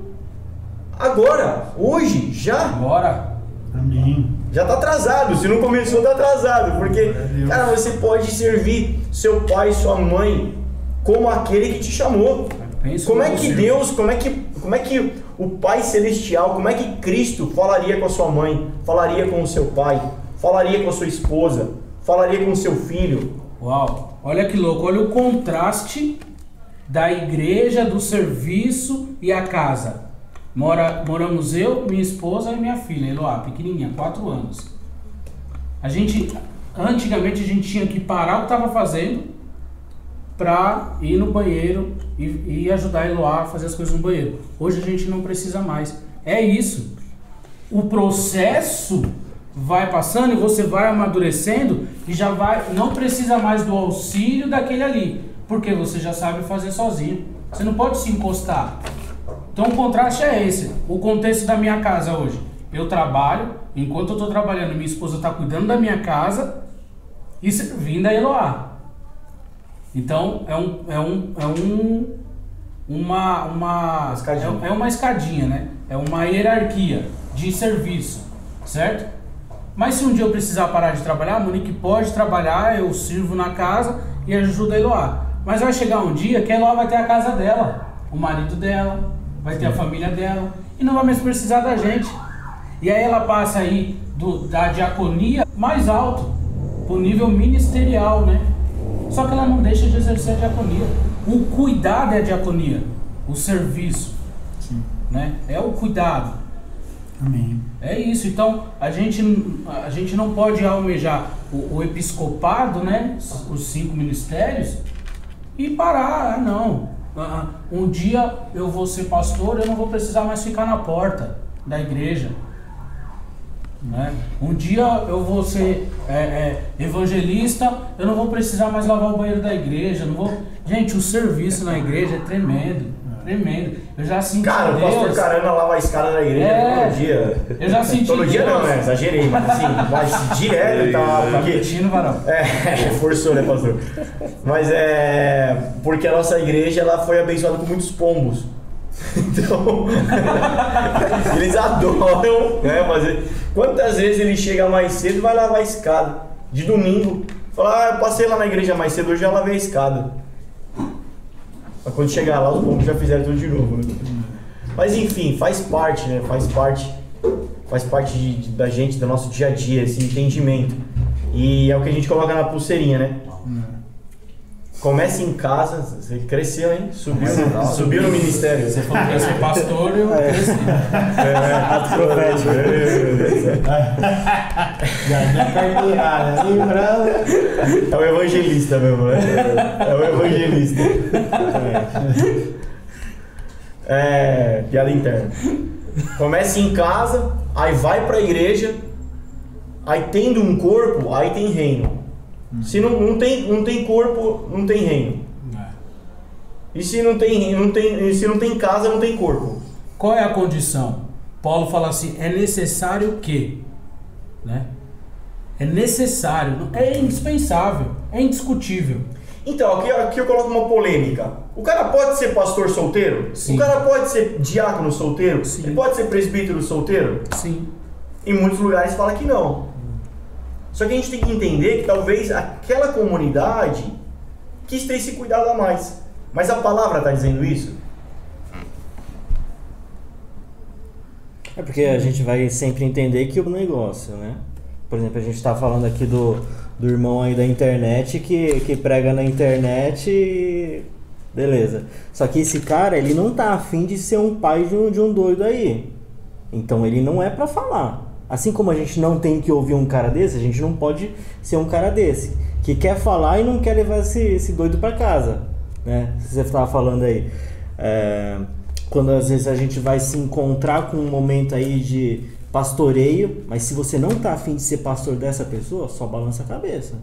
agora, hoje, já. Bora. Amém. Já tá atrasado, se não começou, tá atrasado. Porque, cara, você pode servir seu pai e sua mãe como aquele que te chamou. Como é que. Deus, como é que, como é que o Pai Celestial, como é que Cristo falaria com a sua mãe, falaria com o seu pai, falaria com a sua esposa, falaria com o seu filho? Uau, olha que louco, olha o contraste da igreja, do serviço e a casa. Mora, moramos eu, minha esposa e minha filha, Eloá, pequenininha, 4 anos. A gente, antigamente a gente tinha que parar o que estava fazendo para ir no banheiro e, e ajudar a Eloá a fazer as coisas no banheiro. Hoje a gente não precisa mais. É isso. O processo vai passando e você vai amadurecendo e já vai, não precisa mais do auxílio daquele ali, porque você já sabe fazer sozinho. Você não pode se encostar. Então o contraste é esse. O contexto da minha casa hoje. Eu trabalho, enquanto eu estou trabalhando, minha esposa está cuidando da minha casa e servindo a Eloá. Então é um, é um, é um uma, uma Escadinha. É, é uma escadinha, né? É uma hierarquia de serviço, certo? Mas se um dia eu precisar parar de trabalhar, a Monique pode trabalhar, eu sirvo na casa e ajudo a Eloá. Mas vai chegar um dia que a Eloá vai ter a casa dela, o marido dela, vai ter a família dela e não vai mais precisar da gente. E aí ela passa aí do, da diaconia mais alto, pro nível ministerial, né? Só que ela não deixa de exercer a diaconia. O cuidado é a diaconia, o serviço, né? É o cuidado. Amém. É isso, então a gente, a gente não pode almejar o, o episcopado, né? Os cinco ministérios e parar, ah, não. Ah, um dia eu vou ser pastor, eu não vou precisar mais ficar na porta da igreja. Né? Um dia eu vou ser é, é, evangelista, eu não vou precisar mais lavar o banheiro da igreja. Não vou... Gente, o serviço na igreja é tremendo, tremendo. Eu já senti Cara, o Deus. pastor Carana lava a escada da igreja É. todo dia. Eu já senti Todo dia Deus. não, né? Exagerei, mas assim, mas direto tá, Tá porque curtindo, varão? É, forçou, né, pastor? Mas é. Porque a nossa igreja ela foi abençoada com muitos pombos. Então, eles adoram né, fazer. Quantas vezes ele chega mais cedo vai lavar a escada? De domingo. Fala, ah, eu passei lá na igreja mais cedo, hoje já lavei a escada. Mas quando chegar lá, os pombos já fizeram tudo de novo, né? Mas enfim, faz parte, né? Faz parte, faz parte de- de- da gente, do nosso dia a dia, esse entendimento. E é o que a gente coloca na pulseirinha, né? Comece em casa, você cresceu, hein? Subiu, subiu no ministério. Você falou que ia ser pastor, eu cresci. Ato profético. Já é lembrando. É o evangelista mesmo, né? É o evangelista. É, piada interna. Comece em casa, aí vai pra igreja, aí tendo um corpo, aí tem reino. Se não, não, tem, não tem corpo, não tem reino. E se não tem, não tem, se não tem casa, não tem corpo. Qual é a condição? Paulo fala assim: é necessário que, né? É necessário, é indispensável, é indiscutível. Então, aqui, aqui eu coloco uma polêmica. O cara pode ser pastor solteiro? Sim. O cara pode ser diácono solteiro? Sim. Ele pode ser presbítero solteiro? Sim. Em muitos lugares fala que não. Só que a gente tem que entender que talvez aquela comunidade quis ter esse cuidado a mais. Mas a palavra está dizendo isso? É porque a gente vai sempre entender que o negócio, né? Por exemplo, a gente tá falando aqui do, do irmão aí da internet que, que prega na internet e. Beleza. Só que esse cara, ele não tá afim de ser um pai de um, de um doido aí. Então ele não é pra falar. Assim como a gente não tem que ouvir um cara desse, a gente não pode ser um cara desse. Que quer falar e não quer levar esse, esse doido pra casa. Né? Você estava falando aí. É, quando às vezes a gente vai se encontrar com um momento aí de pastoreio, mas se você não tá afim de ser pastor dessa pessoa, só balança a cabeça.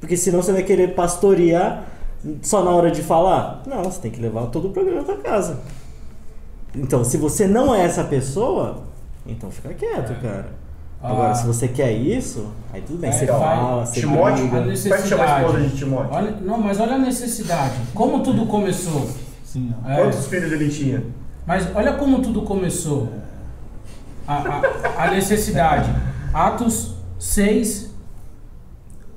Porque senão você vai querer pastorear só na hora de falar. Não, você tem que levar todo o programa pra casa. Então, se você não é essa pessoa, então fica quieto, cara. Agora, Ah. se você quer isso, aí tudo bem, É, você vai- fala, você Timóteo, briga. Pode chamar a necessidade. esposa de Timóteo. Olha, não, mas olha a necessidade. Como tudo começou. Sim. É, Quantos filhos ele tinha? mas olha como tudo começou. A, a- a necessidade. Atos 6,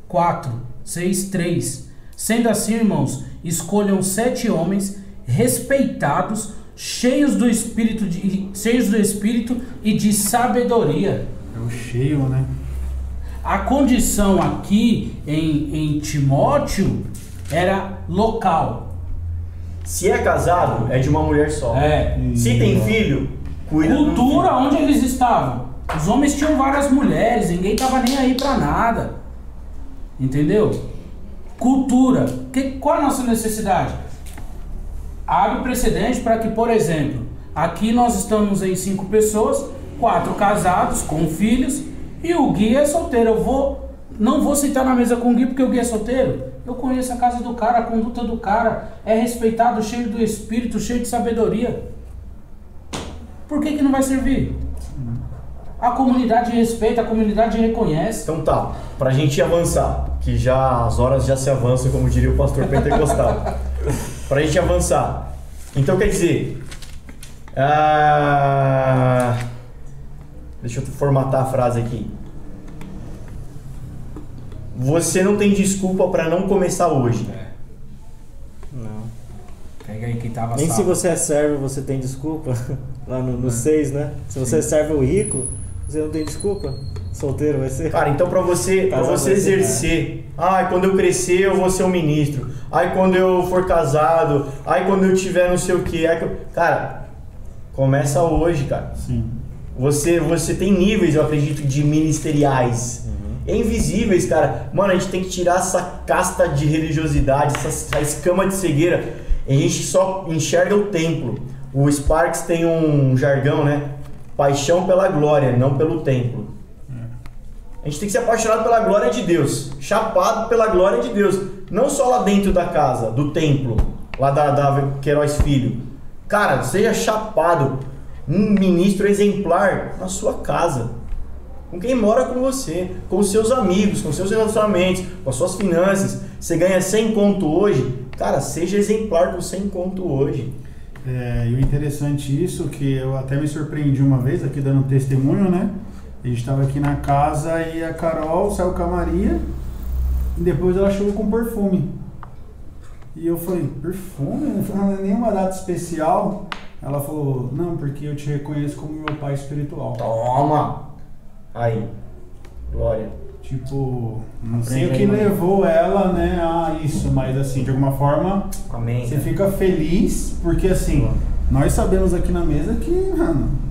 4, 6, 3. Sendo assim, irmãos, escolham sete homens respeitados, cheios do espírito de, cheios do espírito e de sabedoria. É o cheio, né? A condição aqui em, em Timóteo era local. Se é casado, é de uma mulher só. É. Se tem filho, cuida do Cultura onde eles estavam. Os homens tinham várias mulheres, ninguém tava nem aí pra nada. Entendeu? Cultura. Que, qual a nossa necessidade? Abre precedente para que, por exemplo, aqui nós estamos em cinco pessoas, quatro casados com filhos e o Gui é solteiro. Eu vou, não vou sentar na mesa com o Gui porque o Gui é solteiro. Eu conheço a casa do cara, a conduta do cara, é respeitado, cheio do espírito, cheio de sabedoria. Por que, que não vai servir? A comunidade respeita, a comunidade reconhece. Então tá, pra gente avançar, que já as horas já se avançam, como diria o pastor pentecostal. pra gente avançar. Então quer dizer. ah, deixa eu formatar a frase aqui. Você não tem desculpa pra não começar hoje. Não. Pega aí quem tava Nem se você é servo, você tem desculpa. Lá no 6, né? Se você é servo rico, você não tem desculpa. Solteiro vai ser. Cara, então pra você, pra você ser, exercer, ai, quando eu crescer eu vou ser um ministro, ai, quando eu for casado, ai, quando eu tiver não sei o que, cara, começa hoje, cara. Sim. Você, você tem níveis, eu acredito, de ministeriais. É invisíveis, cara. Mano, a gente tem que tirar essa casta de religiosidade, essa, essa escama de cegueira. E a gente só enxerga o templo. O Sparks tem um jargão, né? Paixão pela glória, não pelo templo. A gente tem que ser apaixonado pela glória de Deus, chapado pela glória de Deus, não só lá dentro da casa, do templo, lá da, da Queiroz Filho. Cara, seja chapado, um ministro exemplar na sua casa, com quem mora com você, com seus amigos, com seus relacionamentos, com as suas finanças. Você ganha 100 conto hoje, cara, seja exemplar com 100 conto hoje. É, e o interessante isso, que eu até me surpreendi uma vez, aqui dando testemunho, né? A gente estava aqui na casa e a Carol saiu com a Maria e depois ela chegou com perfume. E eu falei, perfume? Não foi nenhuma data especial. Ela falou, não, porque eu te reconheço como meu pai espiritual. Toma! Aí. Glória. Tipo, não sei o que levou ela, né, a isso, mas assim, de alguma forma, Amém. você fica feliz, porque assim, nós sabemos aqui na mesa que, mano,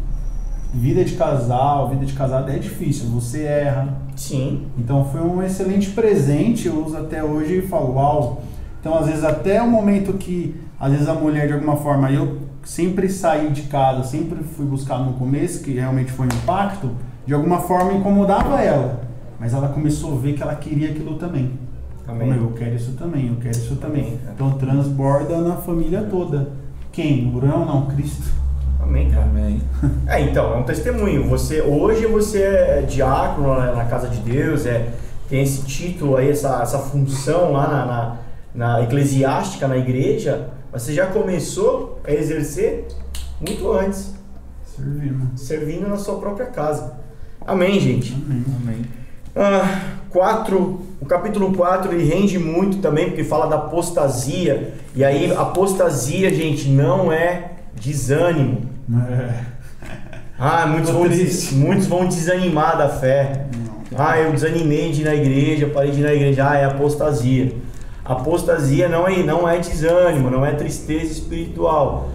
vida de casal, vida de casado é difícil, você erra. Sim. Então foi um excelente presente, eu uso até hoje e falo, uau. Então às vezes até o momento que, às vezes a mulher de alguma forma, eu sempre saí de casa, sempre fui buscar no começo, que realmente foi um impacto, de alguma forma incomodava ela. Mas ela começou a ver que ela queria aquilo também. Amém. Eu quero isso também, eu quero isso também. Amém. Então transborda na família toda. Quem? O Bruno? Não, Cristo. Amém, cara. Amém. É, então, é um testemunho. Você hoje você é diácono na, na casa de Deus, é tem esse título aí, essa, essa função lá na, na, na eclesiástica na igreja, mas você já começou a exercer muito antes, Servindo. servindo na sua própria casa. Amém, gente. Amém. Amém. Ah, quatro, o capítulo 4 ele rende muito também, porque fala da apostasia. E aí, apostasia, gente, não é desânimo. É. Ah, muitos vão, des- muitos vão desanimar da fé. Ah, eu desanimei de ir na igreja, parei de ir na igreja. Ah, é apostasia. Apostasia não é, não é desânimo, não é tristeza espiritual.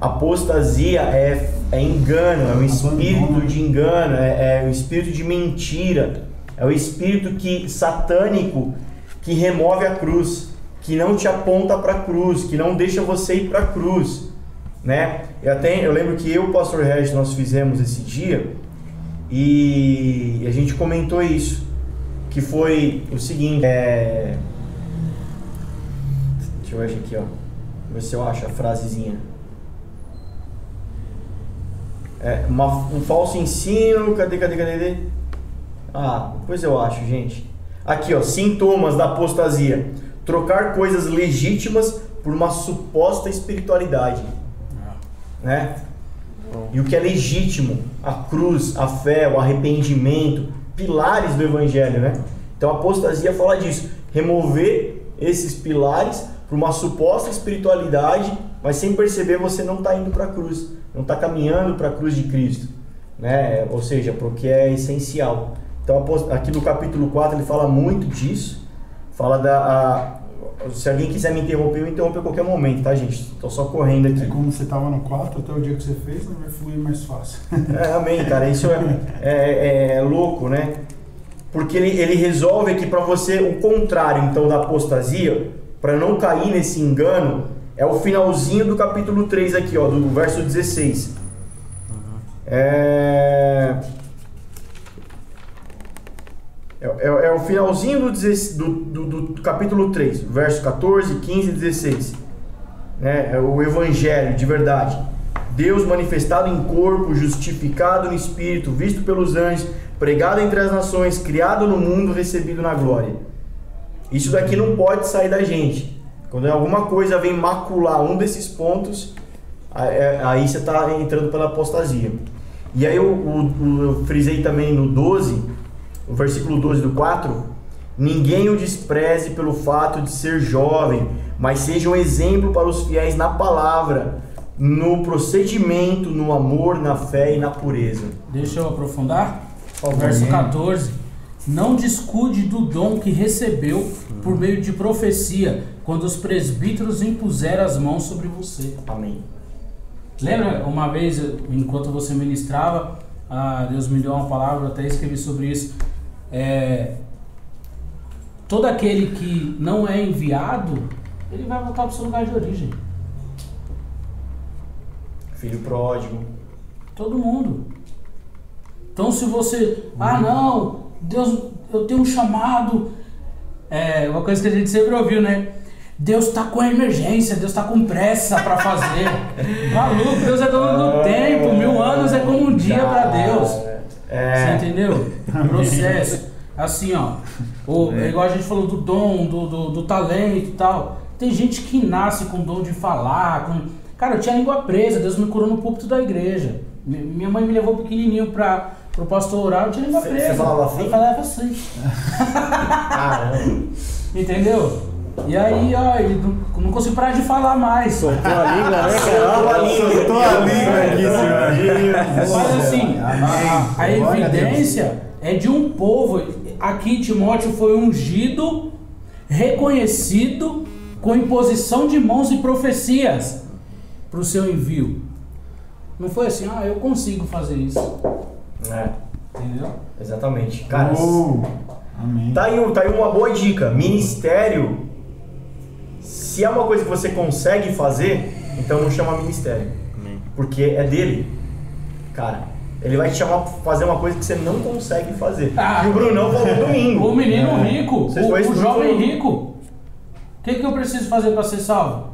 Apostasia é, é engano, é um espírito de engano, é, é o espírito de mentira, é o espírito que satânico que remove a cruz, que não te aponta para a cruz, que não deixa você ir para a cruz, né? Eu até eu lembro que eu, e o Pastor Regis, nós fizemos esse dia e a gente comentou isso, que foi o seguinte, é... deixa eu ver aqui, ó, ver se eu acho a frasezinha. É, uma- um falso ensino, cadê, cadê, cadê, cadê? Ah, depois eu acho, gente. Aqui, ó, sintomas da apostasia. Trocar coisas legítimas por uma suposta espiritualidade, né? E o que é legítimo, a cruz, a fé, o arrependimento, pilares do evangelho, né? Então a apostasia fala disso, remover esses pilares para uma suposta espiritualidade, mas sem perceber você não está indo para a cruz, não está caminhando para a cruz de Cristo, né? Ou seja, porque é essencial. Então aqui no capítulo 4 ele fala muito disso, fala da se alguém quiser me interromper, eu interrompo a qualquer momento, tá, gente? Tô só correndo aqui. É como você tava no 4, até o dia que você fez, não vai fluir mais fácil. É, amém, cara. Isso é, é, é louco, né? Porque ele, ele resolve aqui para você o contrário, então, da apostasia, para não cair nesse engano, é o finalzinho do capítulo 3 aqui, ó, do verso 16. É... É, é- é o finalzinho do, 16 do, do- do capítulo 3, verso 14, 15 e 16 né? É o evangelho de verdade. Deus manifestado em corpo, justificado no espírito, visto pelos anjos, pregado entre as nações, criado no mundo, recebido na glória. Isso daqui não pode sair da gente. Quando alguma coisa vem macular um desses pontos, é- aí você está entrando pela apostasia. E aí eu, o- eu frisei também no 12, o versículo 12 do 4, ninguém o despreze pelo fato de ser jovem, mas seja um exemplo para os fiéis na palavra, no procedimento, no amor, na fé e na pureza. Deixa eu aprofundar. favor. Verso 14. Não descuide do dom que recebeu por meio de profecia, quando os presbíteros impuseram as mãos sobre você. Amém. Lembra uma vez, enquanto você ministrava, ah, Deus me deu uma palavra, até escrevi sobre isso. É, todo aquele que não é enviado, ele vai voltar para o seu lugar de origem. Filho pródigo. Todo mundo. Então se você, ah não, Deus, eu tenho um chamado, é uma coisa que a gente sempre ouviu, né? Deus tá com emergência, Deus tá com pressa para fazer. Maluco, Deus é dono do tempo, mil anos é como um dia para Deus. Você É. entendeu? Processo. Assim, ó. O, é igual a gente falou do dom, do, do, do talento e tal. Tem gente que nasce com dom de falar, com, Cara, eu tinha a língua presa, Deus me curou no púlpito da igreja. Mi- Minha mãe me levou pequenininho pra, pro pastor orar, eu tinha língua Você- presa. você falava assim? Eu falava assim. Caramba. Entendeu? E aí, ó, ele não, não consigo parar de falar mais. Soltou a língua, né, Soltou a cara? língua. Soltou a língua aqui, senhor. Mas assim, a, a evidência é de um povo. Aqui Timóteo foi ungido, reconhecido, com imposição de mãos e profecias para o seu envio. Não foi assim, ah, eu consigo fazer isso. É, Entendeu? exatamente. Cara, Oh, amém. Tá aí, tá aí uma boa dica. Ministério, se é uma coisa que você consegue fazer, então não chama ministério. Porque é dele. Cara, ele vai te chamar pra fazer uma coisa que você não consegue fazer. Ah. e o Brunão falou domingo. O menino É. rico, Vocês o, o jovem rico. O que, que eu preciso fazer para ser salvo?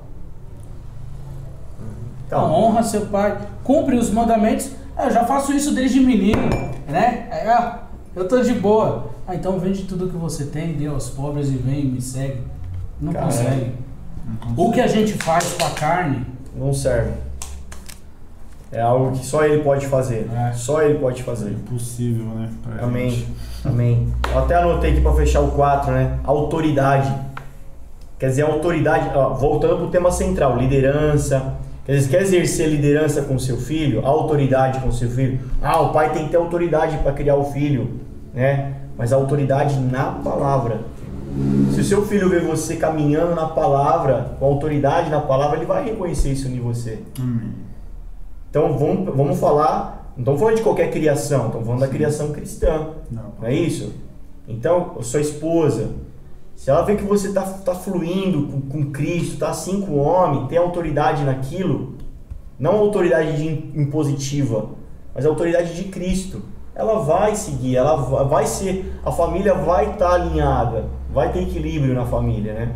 Então, Então, honra seu pai, cumpre os mandamentos. Eu já faço isso desde menino, né? É, ah, eu tô de boa. Ah, então vende tudo que você tem, dê aos pobres e vem e me segue. Não Caramba. consegue. O que a gente faz com a carne, não serve. É algo que só ele pode fazer. É. Só ele pode fazer. Impossível, né? pra Amém. gente. Amém. Eu até anotei aqui para fechar o 4, né? Autoridade. Quer dizer, autoridade, ó, voltando para o tema central, liderança. Quer dizer, quer exercer liderança com seu filho, autoridade com seu filho. Ah, o pai tem que ter autoridade para criar o filho, né? Mas autoridade na palavra. Se o seu filho vê você caminhando na palavra, com autoridade na palavra, ele vai reconhecer isso em você. Amém. Então vamos, vamos falar, não estamos falando de qualquer criação, estamos falando da criação cristã. Não. Não é isso? Então, sua esposa, se ela vê que você está tá fluindo com, com Cristo, está assim com o homem, tem autoridade naquilo, não autoridade de im- impositiva, mas autoridade de Cristo, ela vai seguir, ela va- vai ser, a família vai estar alinhada, vai ter equilíbrio na família, né?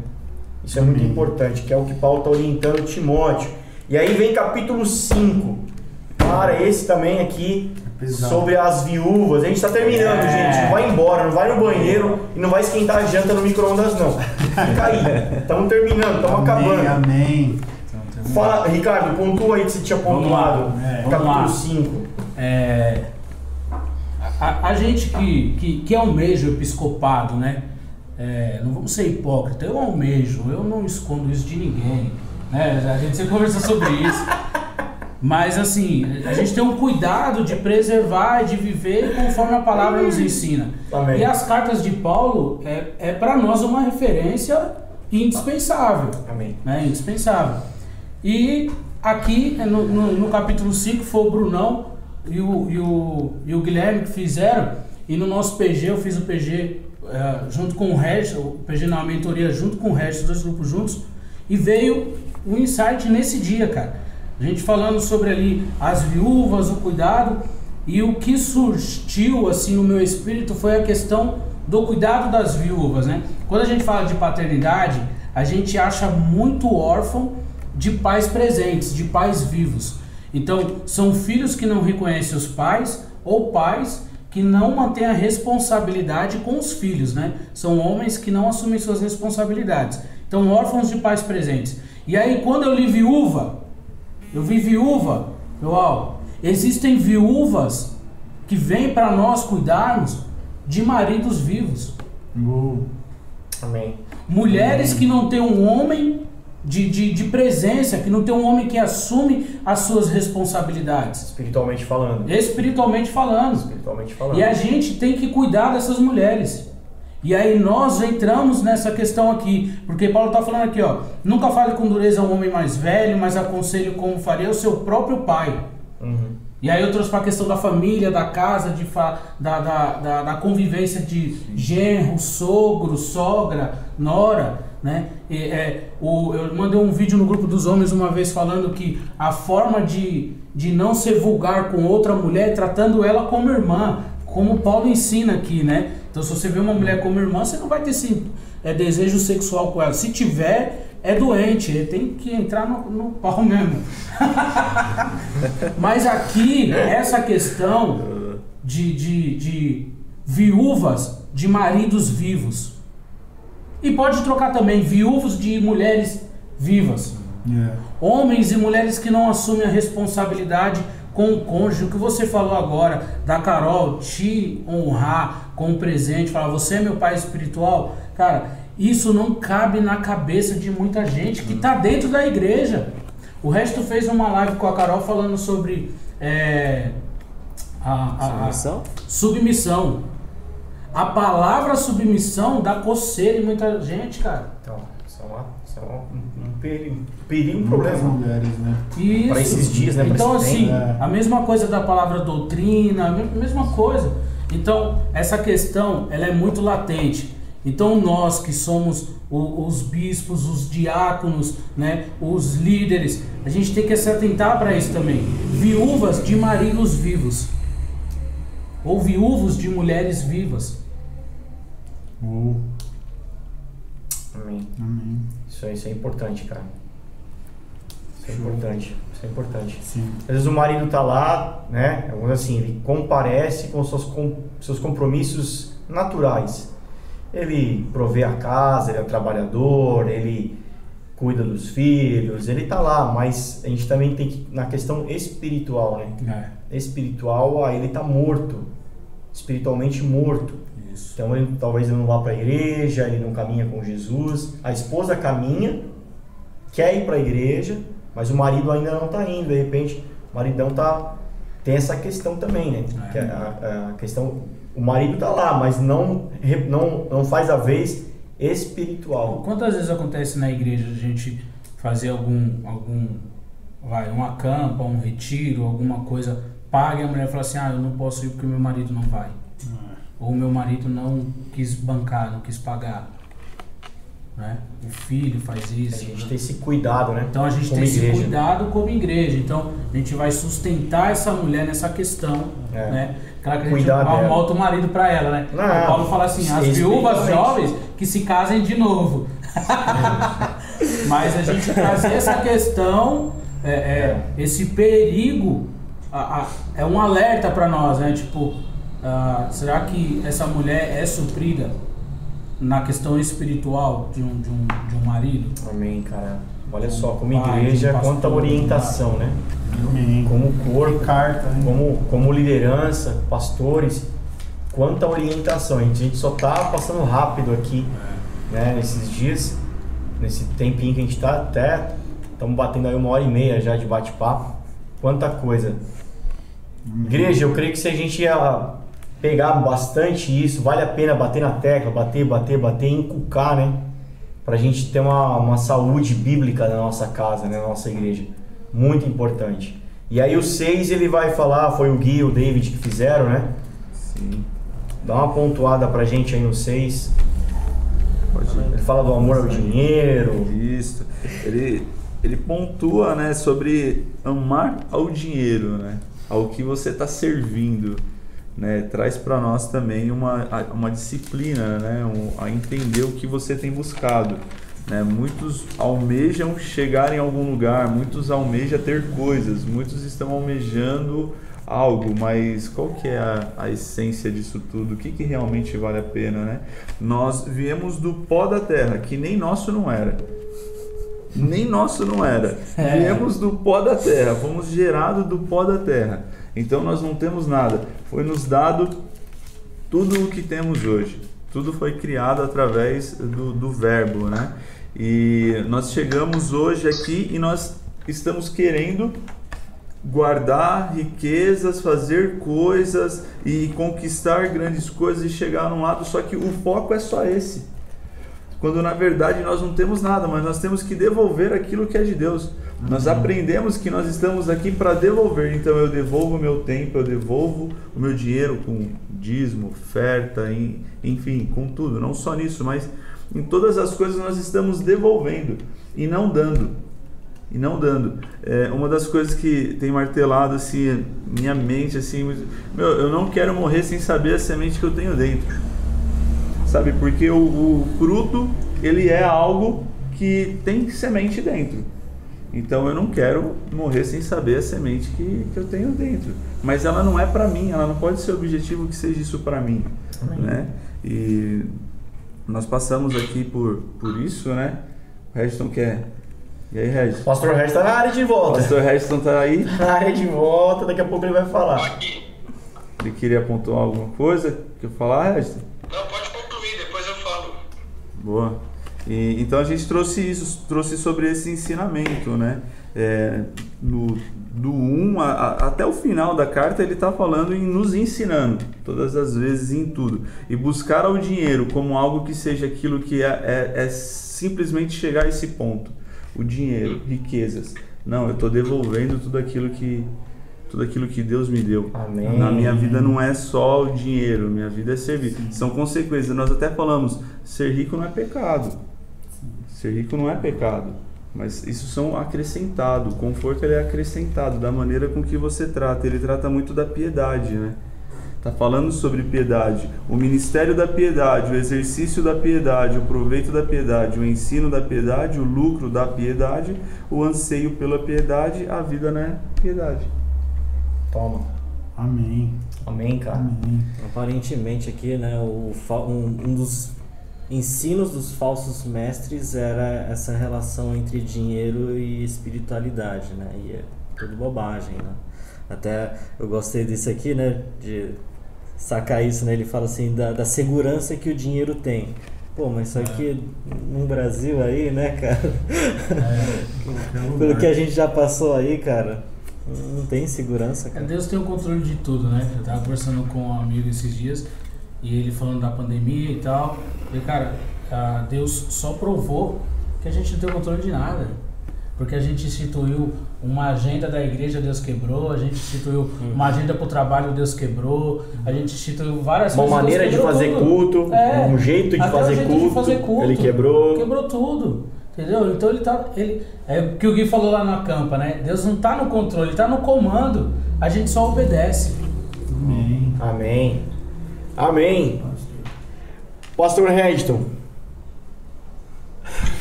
Isso é muito Amém. importante, que é o que Paulo está orientando Timóteo. E aí vem capítulo 5. Cara, esse também aqui É sobre as viúvas. A gente está terminando, É. gente. Não vai embora, não vai no banheiro e não vai esquentar a janta no micro-ondas, não. Fica aí. Estamos terminando, estamos acabando. amém. Fala, Ricardo, pontua aí que você tinha Vamos pontuado. lá. É, capítulo lá. 5. É, a, a gente que, que, que almeja o episcopado, né? É, não vamos ser hipócrita, eu almejo, eu não escondo isso de ninguém. Né? A gente sempre conversa sobre isso. Mas assim, a gente tem um cuidado de preservar e de viver conforme a palavra nos ensina. Amém. E as cartas de Paulo é, é para nós uma referência indispensável Amém. né? Indispensável. E aqui né, no, no, no capítulo 5 foi o Brunão e o, e, o, e o Guilherme que fizeram. E no nosso PG, eu fiz o PG eh, junto com o Regis, o PG na mentoria junto com o Regis, dois grupos juntos. E veio um insight nesse dia, cara. A gente falando sobre ali as viúvas, o cuidado. E o que surgiu assim no meu espírito foi a questão do cuidado das viúvas, né? Quando a gente fala de paternidade, a gente acha muito órfão de pais presentes, de pais vivos. Então, são filhos que não reconhecem os pais ou pais que não mantêm a responsabilidade com os filhos, né? São homens que não assumem suas responsabilidades. Então, órfãos de pais presentes. E aí, quando eu li viúva, eu vi viúva, uau, existem viúvas que vêm para nós cuidarmos de maridos vivos. Oh, Amém. Mulheres que não têm um homem de, de, de presença, que não tem um homem que assume as suas responsabilidades, Espiritualmente falando. espiritualmente falando. Espiritualmente falando. E a gente tem que cuidar dessas mulheres. E aí nós entramos nessa questão aqui, porque Paulo está falando aqui, ó, nunca fale com dureza a um homem mais velho, mas aconselho como faria o seu próprio pai. Uhum. E aí eu trouxe para a questão da família, da casa, de fa da, da, da, da convivência de genro, sogro, sogra, nora, né? E, é, o, eu mandei um vídeo no grupo dos homens uma vez falando que a forma de, de não ser vulgar com outra mulher é tratando ela como irmã, como Paulo ensina aqui, né? Então se você vê uma mulher como irmã, você não vai ter esse é, desejo sexual com ela. Se tiver, é doente, ele tem que entrar no, no pau mesmo. Mas aqui, essa questão de, de, de viúvas de maridos vivos. E pode trocar também viúvos de mulheres vivas. É. Homens e mulheres que não assumem a responsabilidade com o cônjuge, o que você falou agora da Carol te honrar com um presente, falar você é meu pai espiritual, cara, isso não cabe na cabeça de muita gente que tá dentro da igreja. O resto fez uma live com a Carol falando sobre é, a, a- a- Submissão? A palavra submissão dá coceira em muita gente, cara. Então, isso é, uma, isso é um, um perigo, perigo, um problema. mulheres, né? Isso. Pra esses dias, né, Então, assim, tempo. É. a mesma coisa da palavra doutrina, a me- mesma coisa. Então, essa questão, ela é muito latente. Então, nós que somos o- os bispos, os diáconos, né, os líderes, a gente tem que se atentar para isso também. Viúvas de maridos vivos. Ou viúvos de mulheres vivas. Oh, Amém. amém. Isso, é- isso é importante, cara. Isso é Show. importante. Isso é importante. Sim. Às vezes o marido tá lá, né? assim, ele comparece com seus, com seus compromissos naturais. Ele provê a casa, ele é trabalhador, ele cuida dos filhos, ele tá lá, mas a gente também tem que, na questão espiritual, né? É, Espiritual, aí ele tá morto, espiritualmente morto. isso. Então ele talvez ele não vá para a igreja, ele não caminha com Jesus. A esposa caminha, quer ir para a igreja, mas o marido ainda não está indo. De repente, o maridão tá tem essa questão também, né? É. Que a, a questão, o marido tá lá, mas não não não faz a vez espiritual. Quantas vezes acontece na igreja a gente fazer algum, algum vai, um acampa, um retiro, alguma coisa, paga e a mulher fala assim, ah, eu não posso ir porque meu marido não vai. Ou meu marido não quis bancar, não quis pagar. Né? O filho faz A isso. gente né? tem esse cuidado, né? Então a gente Como tem esse igreja. cuidado como igreja. Então a gente vai sustentar essa mulher nessa questão, É. né? Claro que a gente arruma outro marido pra ela, né? Não, o Paulo fala assim, as viúvas jovens que se casem de novo. Mas a gente trazer essa questão, é, é, esse perigo, a- a- é um alerta pra nós, né? Tipo, ah, será que essa mulher é suprida na questão espiritual de um, de um, de um marido? Amém, cara. Olha só, como Pai, igreja, um quanta pastor, orientação, né? Amém. Como corpo, carta, né? como, como liderança, pastores, quanta orientação. A gente, a gente só tá passando rápido aqui, né, nesses dias, nesse tempinho que a gente tá até, estamos batendo aí uma hora e meia já de bate-papo. Quanta coisa. Igreja, eu creio que se a gente ia pegar bastante isso, vale a pena bater na tecla, bater, bater, bater, inculcar, né? Pra gente ter uma, uma saúde bíblica na nossa casa, né, na nossa igreja. Muito importante. E aí o 6 ele vai falar, foi o Gui e o David que fizeram, né? Sim. Dá uma pontuada pra gente aí no 6. Pode ir. Ele fala do amor ao dinheiro. Isso. Ele, ele pontua, né, sobre amar ao dinheiro, né, ao que você está servindo, né, traz para nós também uma, uma disciplina, né, um, a entender o que você tem buscado. Né? Muitos almejam chegar em algum lugar, muitos almejam ter coisas, muitos estão almejando algo, mas qual que é a, a essência disso tudo? O que, que realmente vale a pena, né? Nós viemos do pó da terra, que nem nosso não era. Nem nosso não era. É. Viemos do pó da terra, fomos gerados do pó da terra. Então nós não temos nada. Foi nos dado tudo o que temos hoje. Tudo foi criado através do, do verbo, né? E nós chegamos hoje aqui e nós estamos querendo guardar riquezas, fazer coisas e conquistar grandes coisas e chegar num lado, só que o foco é só esse. Quando na verdade nós não temos nada, mas nós temos que devolver aquilo que é de Deus. Nós aprendemos que nós estamos aqui para devolver, então eu devolvo o meu tempo, eu devolvo o meu dinheiro com dízimo, oferta, enfim, com tudo, não só nisso, mas em todas as coisas nós estamos devolvendo e não dando e não dando. É, uma das coisas que tem martelado assim minha mente assim, meu, eu não quero morrer sem saber a semente que eu tenho dentro. Sabe? Porque o, o fruto, ele é algo que tem semente dentro. Então eu não quero morrer sem saber a semente que, que eu tenho dentro. Mas ela não é para mim, ela não pode ser objetivo que seja isso para mim, né? E nós passamos aqui por, por isso, né? O Redstone quer E aí, Regis? O Pastor Regis tá na área de O volta. pastor Regis não tá aí? Na área de volta, daqui a pouco ele vai falar. Ele queria pontuar alguma coisa? Quer falar, Regis? Não, pode concluir, depois eu falo. Boa. E, então a gente trouxe isso, trouxe sobre esse ensinamento, né? É, no, do 1 a- a- até o final da carta ele está falando em nos ensinando, todas as vezes em tudo. E buscar ao dinheiro como algo que seja aquilo que é, é- é simplesmente chegar a esse ponto. O dinheiro, riquezas. Não, eu estou devolvendo tudo aquilo que tudo aquilo que Deus me deu. Amém. Na minha vida não é só o dinheiro, minha vida é servir. São consequências. Nós até falamos, ser rico não é pecado. Ser rico não é pecado. Mas isso são acrescentado. O conforto ele é acrescentado da maneira com que você trata. Ele trata muito da piedade, né? Tá falando sobre piedade. O ministério da piedade, o exercício da piedade, o proveito da piedade, o ensino da piedade, o lucro da piedade, o anseio pela piedade, a vida não é piedade. Toma. Amém. Amém, cara. Amém. Aparentemente aqui, né, o, um, um dos ensinos dos falsos mestres era essa relação entre dinheiro e espiritualidade, né? E é tudo bobagem, né? Até eu gostei disso aqui, né, de sacar isso, né? Ele fala assim da, da segurança que o dinheiro tem. Pô, mas isso aqui no Brasil aí, né, cara? Pelo que a gente já passou aí, cara, não tem segurança, cara. Deus tem o controle de tudo, né? Eu tava conversando com um amigo esses dias e ele falando da pandemia e tal. E cara, Deus só provou que a gente não tem o controle de nada. Porque a gente instituiu uma agenda da igreja, Deus quebrou. A gente instituiu uma agenda para o trabalho, Deus quebrou. A gente instituiu várias Uma coisas. maneira Deus de fazer tudo. culto, É, um jeito de fazer jeito culto, de fazer culto. ele quebrou. Quebrou tudo. Entendeu? Então ele tá. Ele, é o que o Gui falou lá na campa, né? Deus não tá no controle, ele tá no comando. A gente só obedece. Amém. Amém. Amém. Pastor Redton.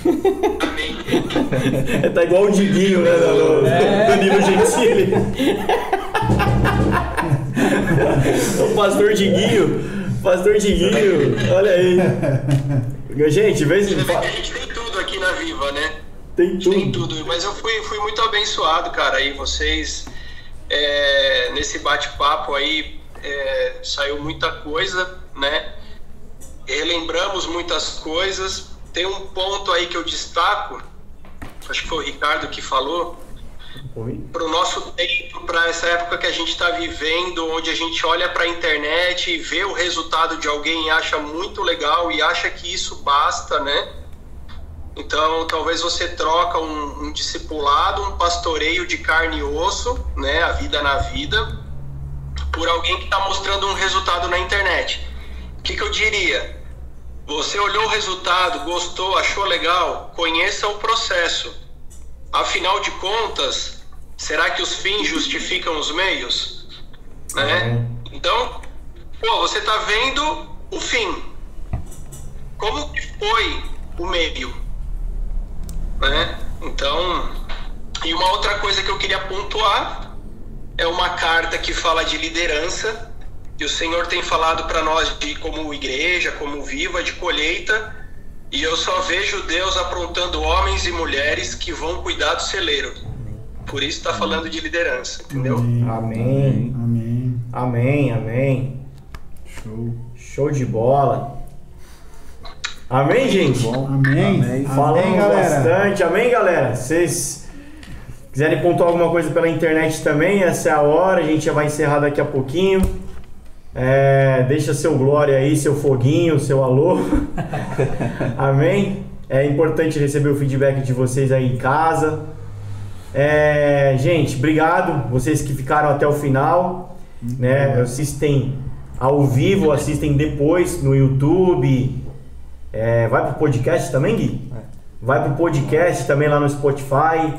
Amém. tá igual o Diguinho, né? Do, do, É. Gentili. o pastor Diguinho. Pastor Diguinho. Olha aí. Gente, vê se tem gente tem tudo. tudo, mas eu fui, fui muito abençoado, cara. E vocês, é, nesse bate-papo aí, é, saiu muita coisa, né? Relembramos muitas coisas. Tem um ponto aí que eu destaco, acho que foi o Ricardo que falou, para o nosso tempo, para essa época que a gente está vivendo, onde a gente olha para a internet e vê o resultado de alguém e acha muito legal e acha que isso basta, né? Então, talvez você troca um, um discipulado, um pastoreio de carne e osso, né? A vida na vida, por alguém que está mostrando um resultado na internet. O que, que eu diria? Você olhou o resultado, gostou, achou legal? Conheça o processo. Afinal de contas, será que os fins justificam os meios? Né? Então, pô, você tá vendo o fim. Como que foi o meio? Né? Então, e uma outra coisa que eu queria pontuar é uma carta que fala de liderança, e o Senhor tem falado para nós de como igreja, como viva de colheita, e eu só vejo Deus aprontando homens e mulheres que vão cuidar do celeiro. Por isso está falando de liderança, entendeu? Amém. Amém. Amém, amém. Show. Show de bola. Amém, gente? Amém. Amém. Falamos Amém, galera. bastante. Amém, galera? Vocês quiserem pontuar alguma coisa pela internet também, essa é a hora. A gente já vai encerrar daqui a pouquinho. É, deixa seu glória aí, seu foguinho, seu alô. Amém? É importante receber o feedback de vocês aí em casa. É, gente, obrigado. Vocês que ficaram até o final, né? Assistem ao vivo, assistem depois no YouTube. É, vai pro podcast também, Gui? Vai pro podcast também lá no Spotify.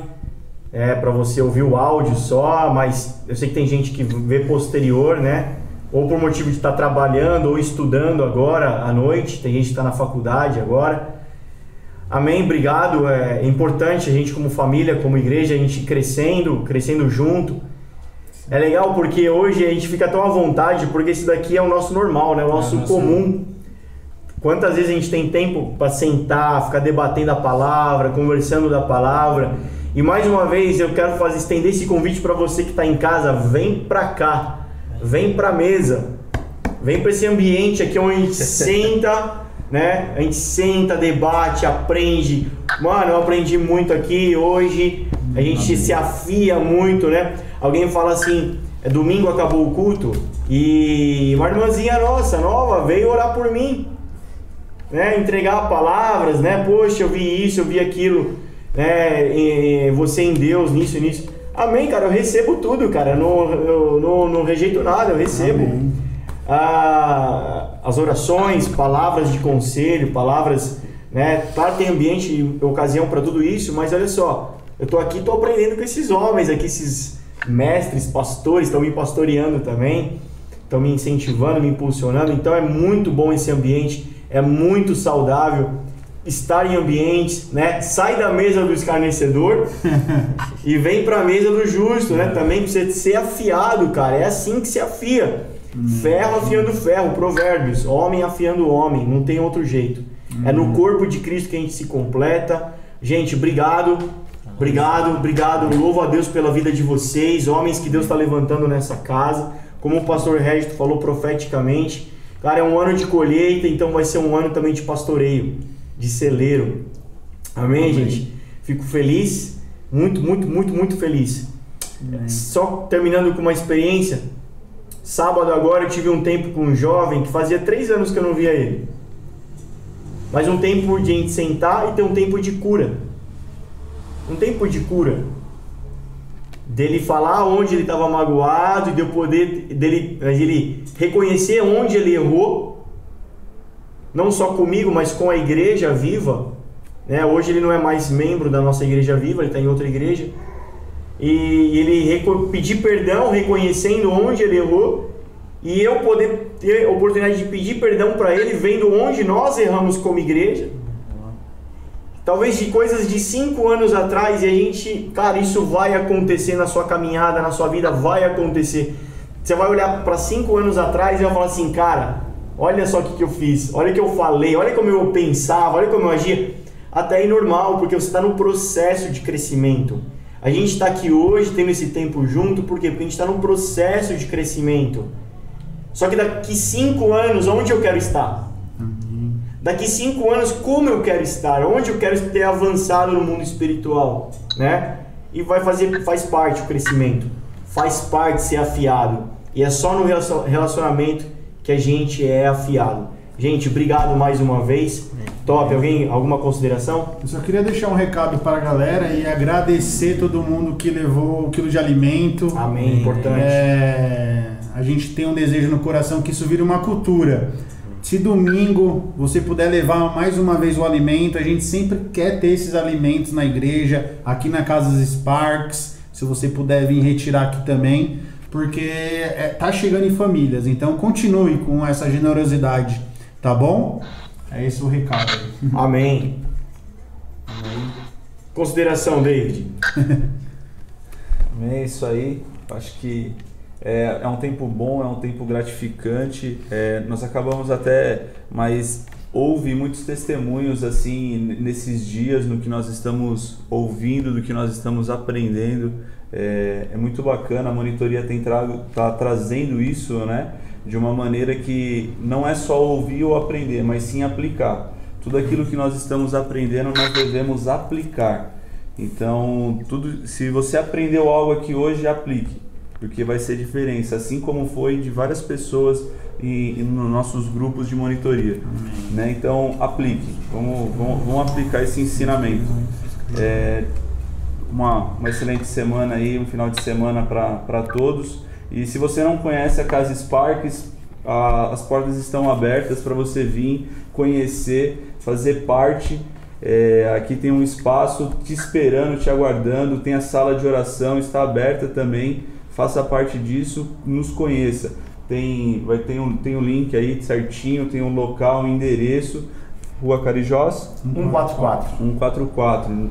É, para você ouvir o áudio só, mas eu sei que tem gente que vê posterior, né? Ou por motivo de estar trabalhando ou estudando agora à noite, tem gente que está na faculdade agora. Amém, obrigado. É importante a gente como família, como igreja, a gente crescendo, crescendo junto. É legal porque hoje a gente fica tão à vontade, porque isso daqui é o nosso normal, né? O nosso nosso- comum. Quantas vezes a gente tem tempo para sentar, ficar debatendo a palavra, conversando da palavra? E mais uma vez eu quero fazer estender esse convite para você que está em casa, vem para cá, vem para a mesa, vem para esse ambiente aqui onde a gente senta, né? A gente senta, debate, aprende. Mano, eu aprendi muito aqui hoje. A gente se afia muito, né? Alguém fala assim, é domingo acabou o culto e uma irmãzinha nossa, nova, veio orar por mim, né? Entregar palavras, né? Poxa, eu vi isso, eu vi aquilo, né? Você em Deus, nisso nisso. Amém, cara, eu recebo tudo, cara. Eu não, eu não, não rejeito nada, eu recebo. Ah, as orações, palavras de conselho, palavras, né? Claro, tem ambiente e ocasião para tudo isso, mas olha só, eu tô aqui, tô aprendendo com esses homens aqui, esses mestres, pastores, estão me pastoreando também, estão me incentivando, me impulsionando. Então é muito bom esse ambiente, é muito saudável estar em ambientes, né? Sai da mesa do escarnecedor e vem para a mesa do justo, né? Também pra você ser afiado, cara. É assim que se afia. Ferro afiando ferro, provérbios. Homem afiando homem, não tem outro jeito. É no corpo de Cristo que a gente se completa. Gente, obrigado. Obrigado, obrigado. Louvo a Deus pela vida de vocês, homens que Deus está levantando nessa casa. Como o pastor Regis falou profeticamente, cara, é um ano de colheita, então vai ser um ano também de pastoreio, de celeiro. Amém, gente? Fico feliz, muito, muito, muito, muito feliz. Só terminando com uma experiência, sábado agora eu tive um tempo com um jovem que fazia três anos que eu não via ele. Mas um tempo de a gente sentar e ter um tempo de cura. Um tempo de cura. Dele falar onde ele estava magoado e de eu poder dele, ele reconhecer onde ele errou. Não só comigo, mas com a igreja viva. Né? Hoje ele não é mais membro da nossa igreja viva, ele está em outra igreja. E ele pedir perdão, reconhecendo onde ele errou. E eu poder ter a oportunidade de pedir perdão para ele, vendo onde nós erramos como igreja. Talvez de coisas de cinco anos atrás e a gente, cara, isso vai acontecer na sua caminhada, na sua vida, vai acontecer. Você vai olhar para cinco anos atrás e vai falar assim, cara, olha só o que, que eu fiz, olha o que eu falei, olha como eu pensava, olha como eu agia. Até aí normal, porque você está no processo de crescimento. A gente está aqui hoje tendo esse tempo junto, por quê? Porque a gente está num processo de crescimento. Só que daqui cinco anos, onde eu quero estar? Daqui cinco anos, como eu quero estar? Onde eu quero ter avançado no mundo espiritual, né? E vai fazer, faz parte o crescimento, faz parte ser afiado. E é só no relacion- relacionamento que a gente é afiado. Gente, obrigado mais uma vez. Top. Alguém, alguma consideração? Eu só queria deixar um recado para a galera e agradecer todo mundo que levou o quilo de alimento. Amém. Importante. É, a gente tem um desejo no coração que isso vire uma cultura. Se domingo você puder levar mais uma vez o alimento, a gente sempre quer ter esses alimentos na igreja, aqui na Casa dos Sparks. Se você puder vir retirar aqui também, porque é, tá chegando em famílias. Então continue com essa generosidade, tá bom? É esse o recado. aí. Amém. Consideração, David. É isso aí. Acho que é, é um tempo bom, é um tempo gratificante. É, nós acabamos até, mas houve muitos testemunhos assim nesses dias no que nós estamos ouvindo, do que nós estamos aprendendo. É, é muito bacana. A monitoria tem trago, tá trazendo isso, né? De uma maneira que não é só ouvir ou aprender, mas sim aplicar. Tudo aquilo que nós estamos aprendendo, nós devemos aplicar. Então, tudo, se você aprendeu algo aqui hoje, aplique, porque vai ser diferença, assim como foi de várias pessoas em, em nos nossos grupos de monitoria. Né? Então, aplique, vamos, vamos, vamos aplicar esse ensinamento. É, uma, uma excelente semana aí, um final de semana para todos. E se você não conhece a Casa Sparks, a- as portas estão abertas para você vir conhecer, fazer parte. É, aqui tem um espaço te esperando, te aguardando. Tem a sala de oração, está aberta também. Faça parte disso, nos conheça. Tem, vai ter um, tem um link aí certinho, tem um local, um endereço. Rua Carijós, 144. 144.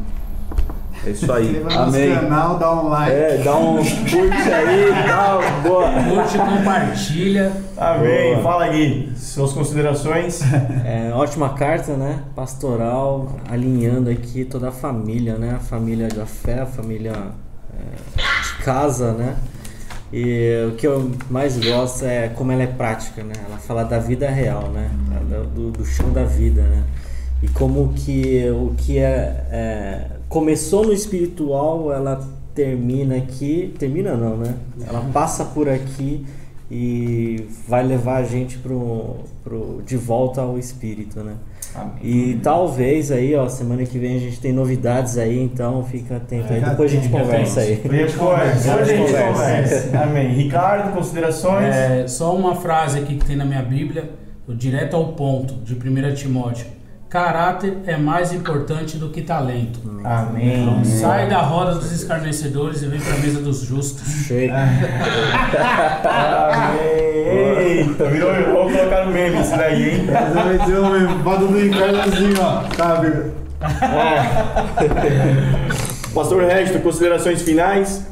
É isso aí. Leva no Amém. canal, dá um like. É, dá um curte aí, dá uma boa. Curte, compartilha. Amém. Boa. Fala Gui, suas considerações. É, ótima carta, né? Pastoral, alinhando aqui toda a família, né? A família da fé, a família é, de casa, né? E o que eu mais gosto é como ela é prática, né? Ela fala da vida real, né? Do, do chão da vida, né? E como que o que é, é, começou no espiritual, ela termina aqui, termina não, né? Ela passa por aqui e vai levar a gente pro, pro, de volta ao espírito, né? E talvez aí, ó, semana que vem a gente tem novidades aí, então fica atento aí. Depois a gente conversa aí. Depois, depois a gente conversa. Amém. Ricardo, considerações? É, só uma frase aqui que tem na minha Bíblia, direto ao ponto, de 1 Timóteo. Caráter é mais importante do que talento. Amém. Sai da roda dos escarnecedores e vem para a mesa dos justos. Chega. Amém. Virou. Vou colocar no meme isso daí, hein? Ter um foto do Ricardo assim, ó. Tá, Bíblia? Pastor Regis, considerações finais?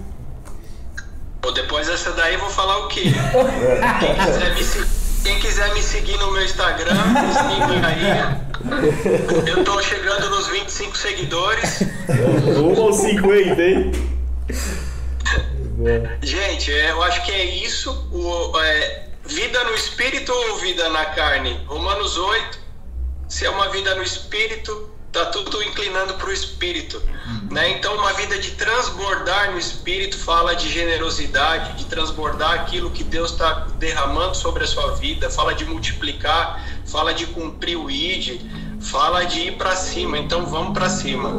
Pô, depois dessa daí eu vou falar o quê? Quem quiser me, se- quem quiser me seguir no meu Instagram, me aí. Eu tô chegando nos 25 seguidores. Um ou 50, hein? Gente, é, eu acho que é isso. O, é, vida no espírito ou vida na carne? Romanos 8. Se é uma vida no espírito, tá tudo inclinando para o espírito. Né? Então, uma vida de transbordar no espírito fala de generosidade, de transbordar aquilo que Deus está derramando sobre a sua vida, fala de multiplicar, fala de cumprir o ID, fala de ir para cima. Então, vamos para cima.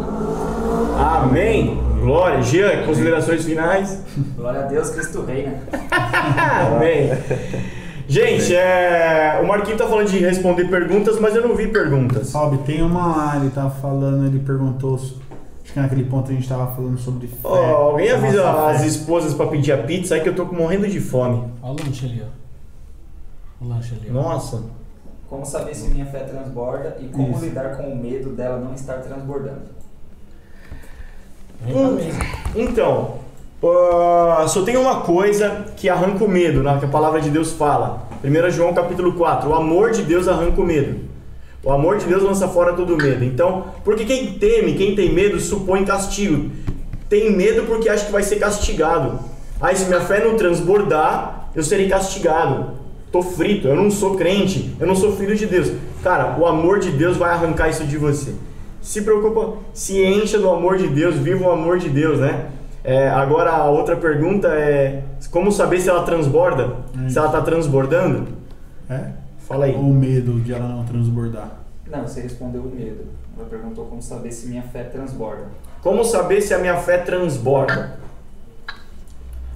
Amém. Glória. Jean, considerações finais? Glória a Deus, Cristo reina. Amém. Gente, é... o Marquinho tá falando de responder perguntas, mas eu não vi perguntas. Sobe, tem uma lá, ele tá falando, ele perguntou. Acho que naquele ponto a gente tava falando sobre fé. Ó, alguém avisa as fé. esposas pra pedir a pizza aí que eu tô morrendo de fome. Olha o lanche ali, ó. O lanche ali. ó. Nossa. Como saber se minha fé transborda e como Isso. lidar com o medo dela não estar transbordando. Mesa. Então, só tem uma coisa que arranca o medo, né, que a palavra de Deus fala. 1 João capítulo 4, o amor de Deus arranca o medo. O amor de Deus lança fora todo medo. Então, porque quem teme, quem tem medo, supõe castigo. Tem medo porque acha que vai ser castigado. Aí se minha fé não transbordar, eu serei castigado. Tô frito, eu não sou crente, eu não sou filho de Deus. Cara, o amor de Deus vai arrancar isso de você. Se preocupa, se encha do amor de Deus, viva o amor de Deus, né? É, agora a outra pergunta é como saber se ela transborda? Se ela tá transbordando? É? Fala aí. O medo de ela não transbordar. Não, você respondeu o medo. Ela perguntou como saber se minha fé transborda. Como saber se a minha fé transborda?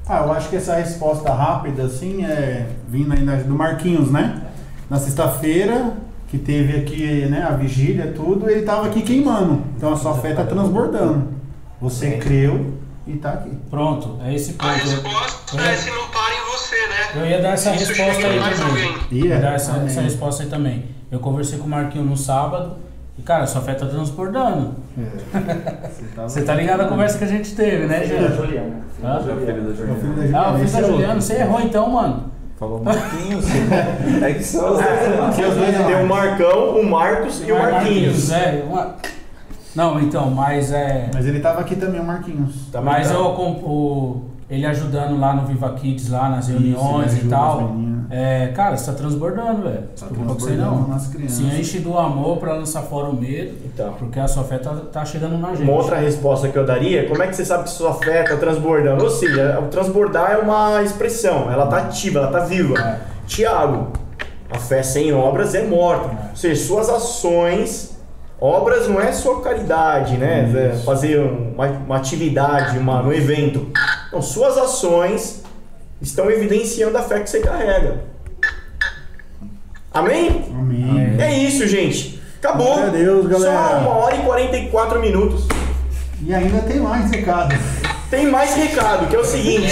Ah, eu acho que essa resposta rápida, assim, é vindo ainda do Marquinhos, né? Na sexta-feira, que teve aqui, né, a vigília, tudo, ele tava aqui queimando. Então a sua fé tá transbordando. Você creu e tá aqui. Pronto, é esse A ponto. resposta Eu é ia- se não para em você, né? Eu ia dar essa Isso resposta aí também. E Ia é. dar essa, essa resposta aí também. Eu conversei com o Marquinho no sábado e, cara, sua fé tá transbordando. Você tá ligado à conversa que a gente teve, né, Filho da Jean? Juliana. Filho Hã? da É o filho Juliana. da É Juliana. filho da Ah, o Juliana. filho da é. Juliana, você errou então, mano. Falou Marquinhos. é que são os dois. Aqui os dois Tem o Marcão, o Marcos e o Marquinhos. É, uma... Não, então, mas é. Mas ele tava aqui também, o Marquinhos. Também Mas tá. eu, com- o, ele ajudando lá no Viva Kids, lá nas reuniões ele e tal. É, cara, você tá transbordando, velho. Tá isso transbordando não. nas crianças. Se enche do amor pra lançar fora o medo, Então. porque a sua fé tá, tá chegando na gente. Uma outra resposta que eu daria, como é que você sabe que sua fé está transbordando? Ou seja, o transbordar é uma expressão, ela está ativa, ela está viva. É. Tiago, a fé sem obras é morta. Ou seja, suas ações, obras não é só caridade, né? É Fazer uma, uma atividade, uma, um evento. Não, suas ações estão evidenciando a fé que você carrega. Amém? Amém. É isso, gente. Acabou. A Deus, galera. Só uma hora e 44 minutos. E ainda tem mais recado. Tem mais recado, que é o seguinte.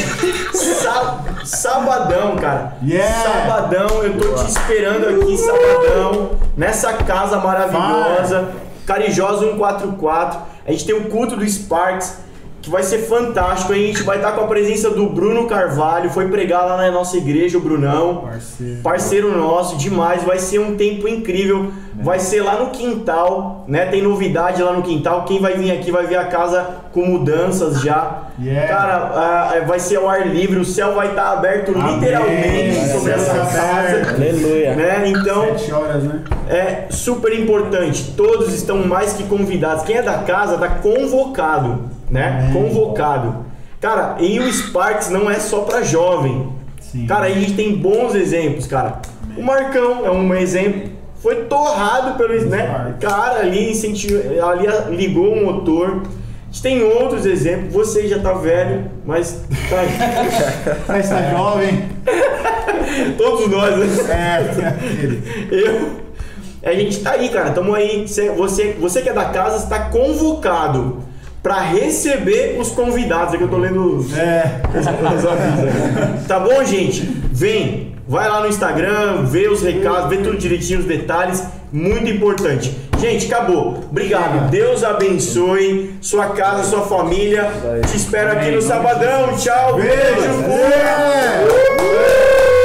Sá- sabadão, cara. Yeah. Sabadão, eu tô te esperando aqui, sabadão, nessa casa maravilhosa. Carijosa 144. A gente tem o culto do Sparks, que vai ser fantástico. A gente vai estar com a presença do Bruno Carvalho, foi pregar lá na nossa igreja, o Brunão. Parceiro. Parceiro nosso, demais. Vai ser um tempo incrível. Vai ser lá no quintal, né? Tem novidade lá no quintal. Quem vai vir aqui vai ver a casa com mudanças já. Yeah. Cara, ah, vai ser ao ar livre. O céu vai estar aberto Amém. literalmente Vai sobre essa aberto. casa. Aleluia. Né? Então, Sete horas, né? é super importante. Todos estão mais que convidados. Quem é da casa tá convocado, né? Amém. Convocado. Cara, e o Sparks não é só pra jovem. Sim. Cara, a gente tem bons exemplos, cara. O Marcão é um exemplo. Foi torrado pelo, né? Cara, ali incentivou, ali ligou o motor. A gente tem outros exemplos. Você já tá velho, mas tá aí. Mas tá jovem. Todos nós, né? É, aquele. Eu. A gente tá aí, cara. Tamo aí. Cê- Você, você que é da casa está convocado para receber os convidados. É que eu tô lendo os, É. os avisos aí. Tá bom, gente? Vem. Vai lá no Instagram, vê os recados, vê tudo direitinho, os detalhes. Muito importante. Gente, acabou. Obrigado. Deus abençoe sua casa, sua família. Te espero aqui no sabadão. Tchau. Beijo. Fui.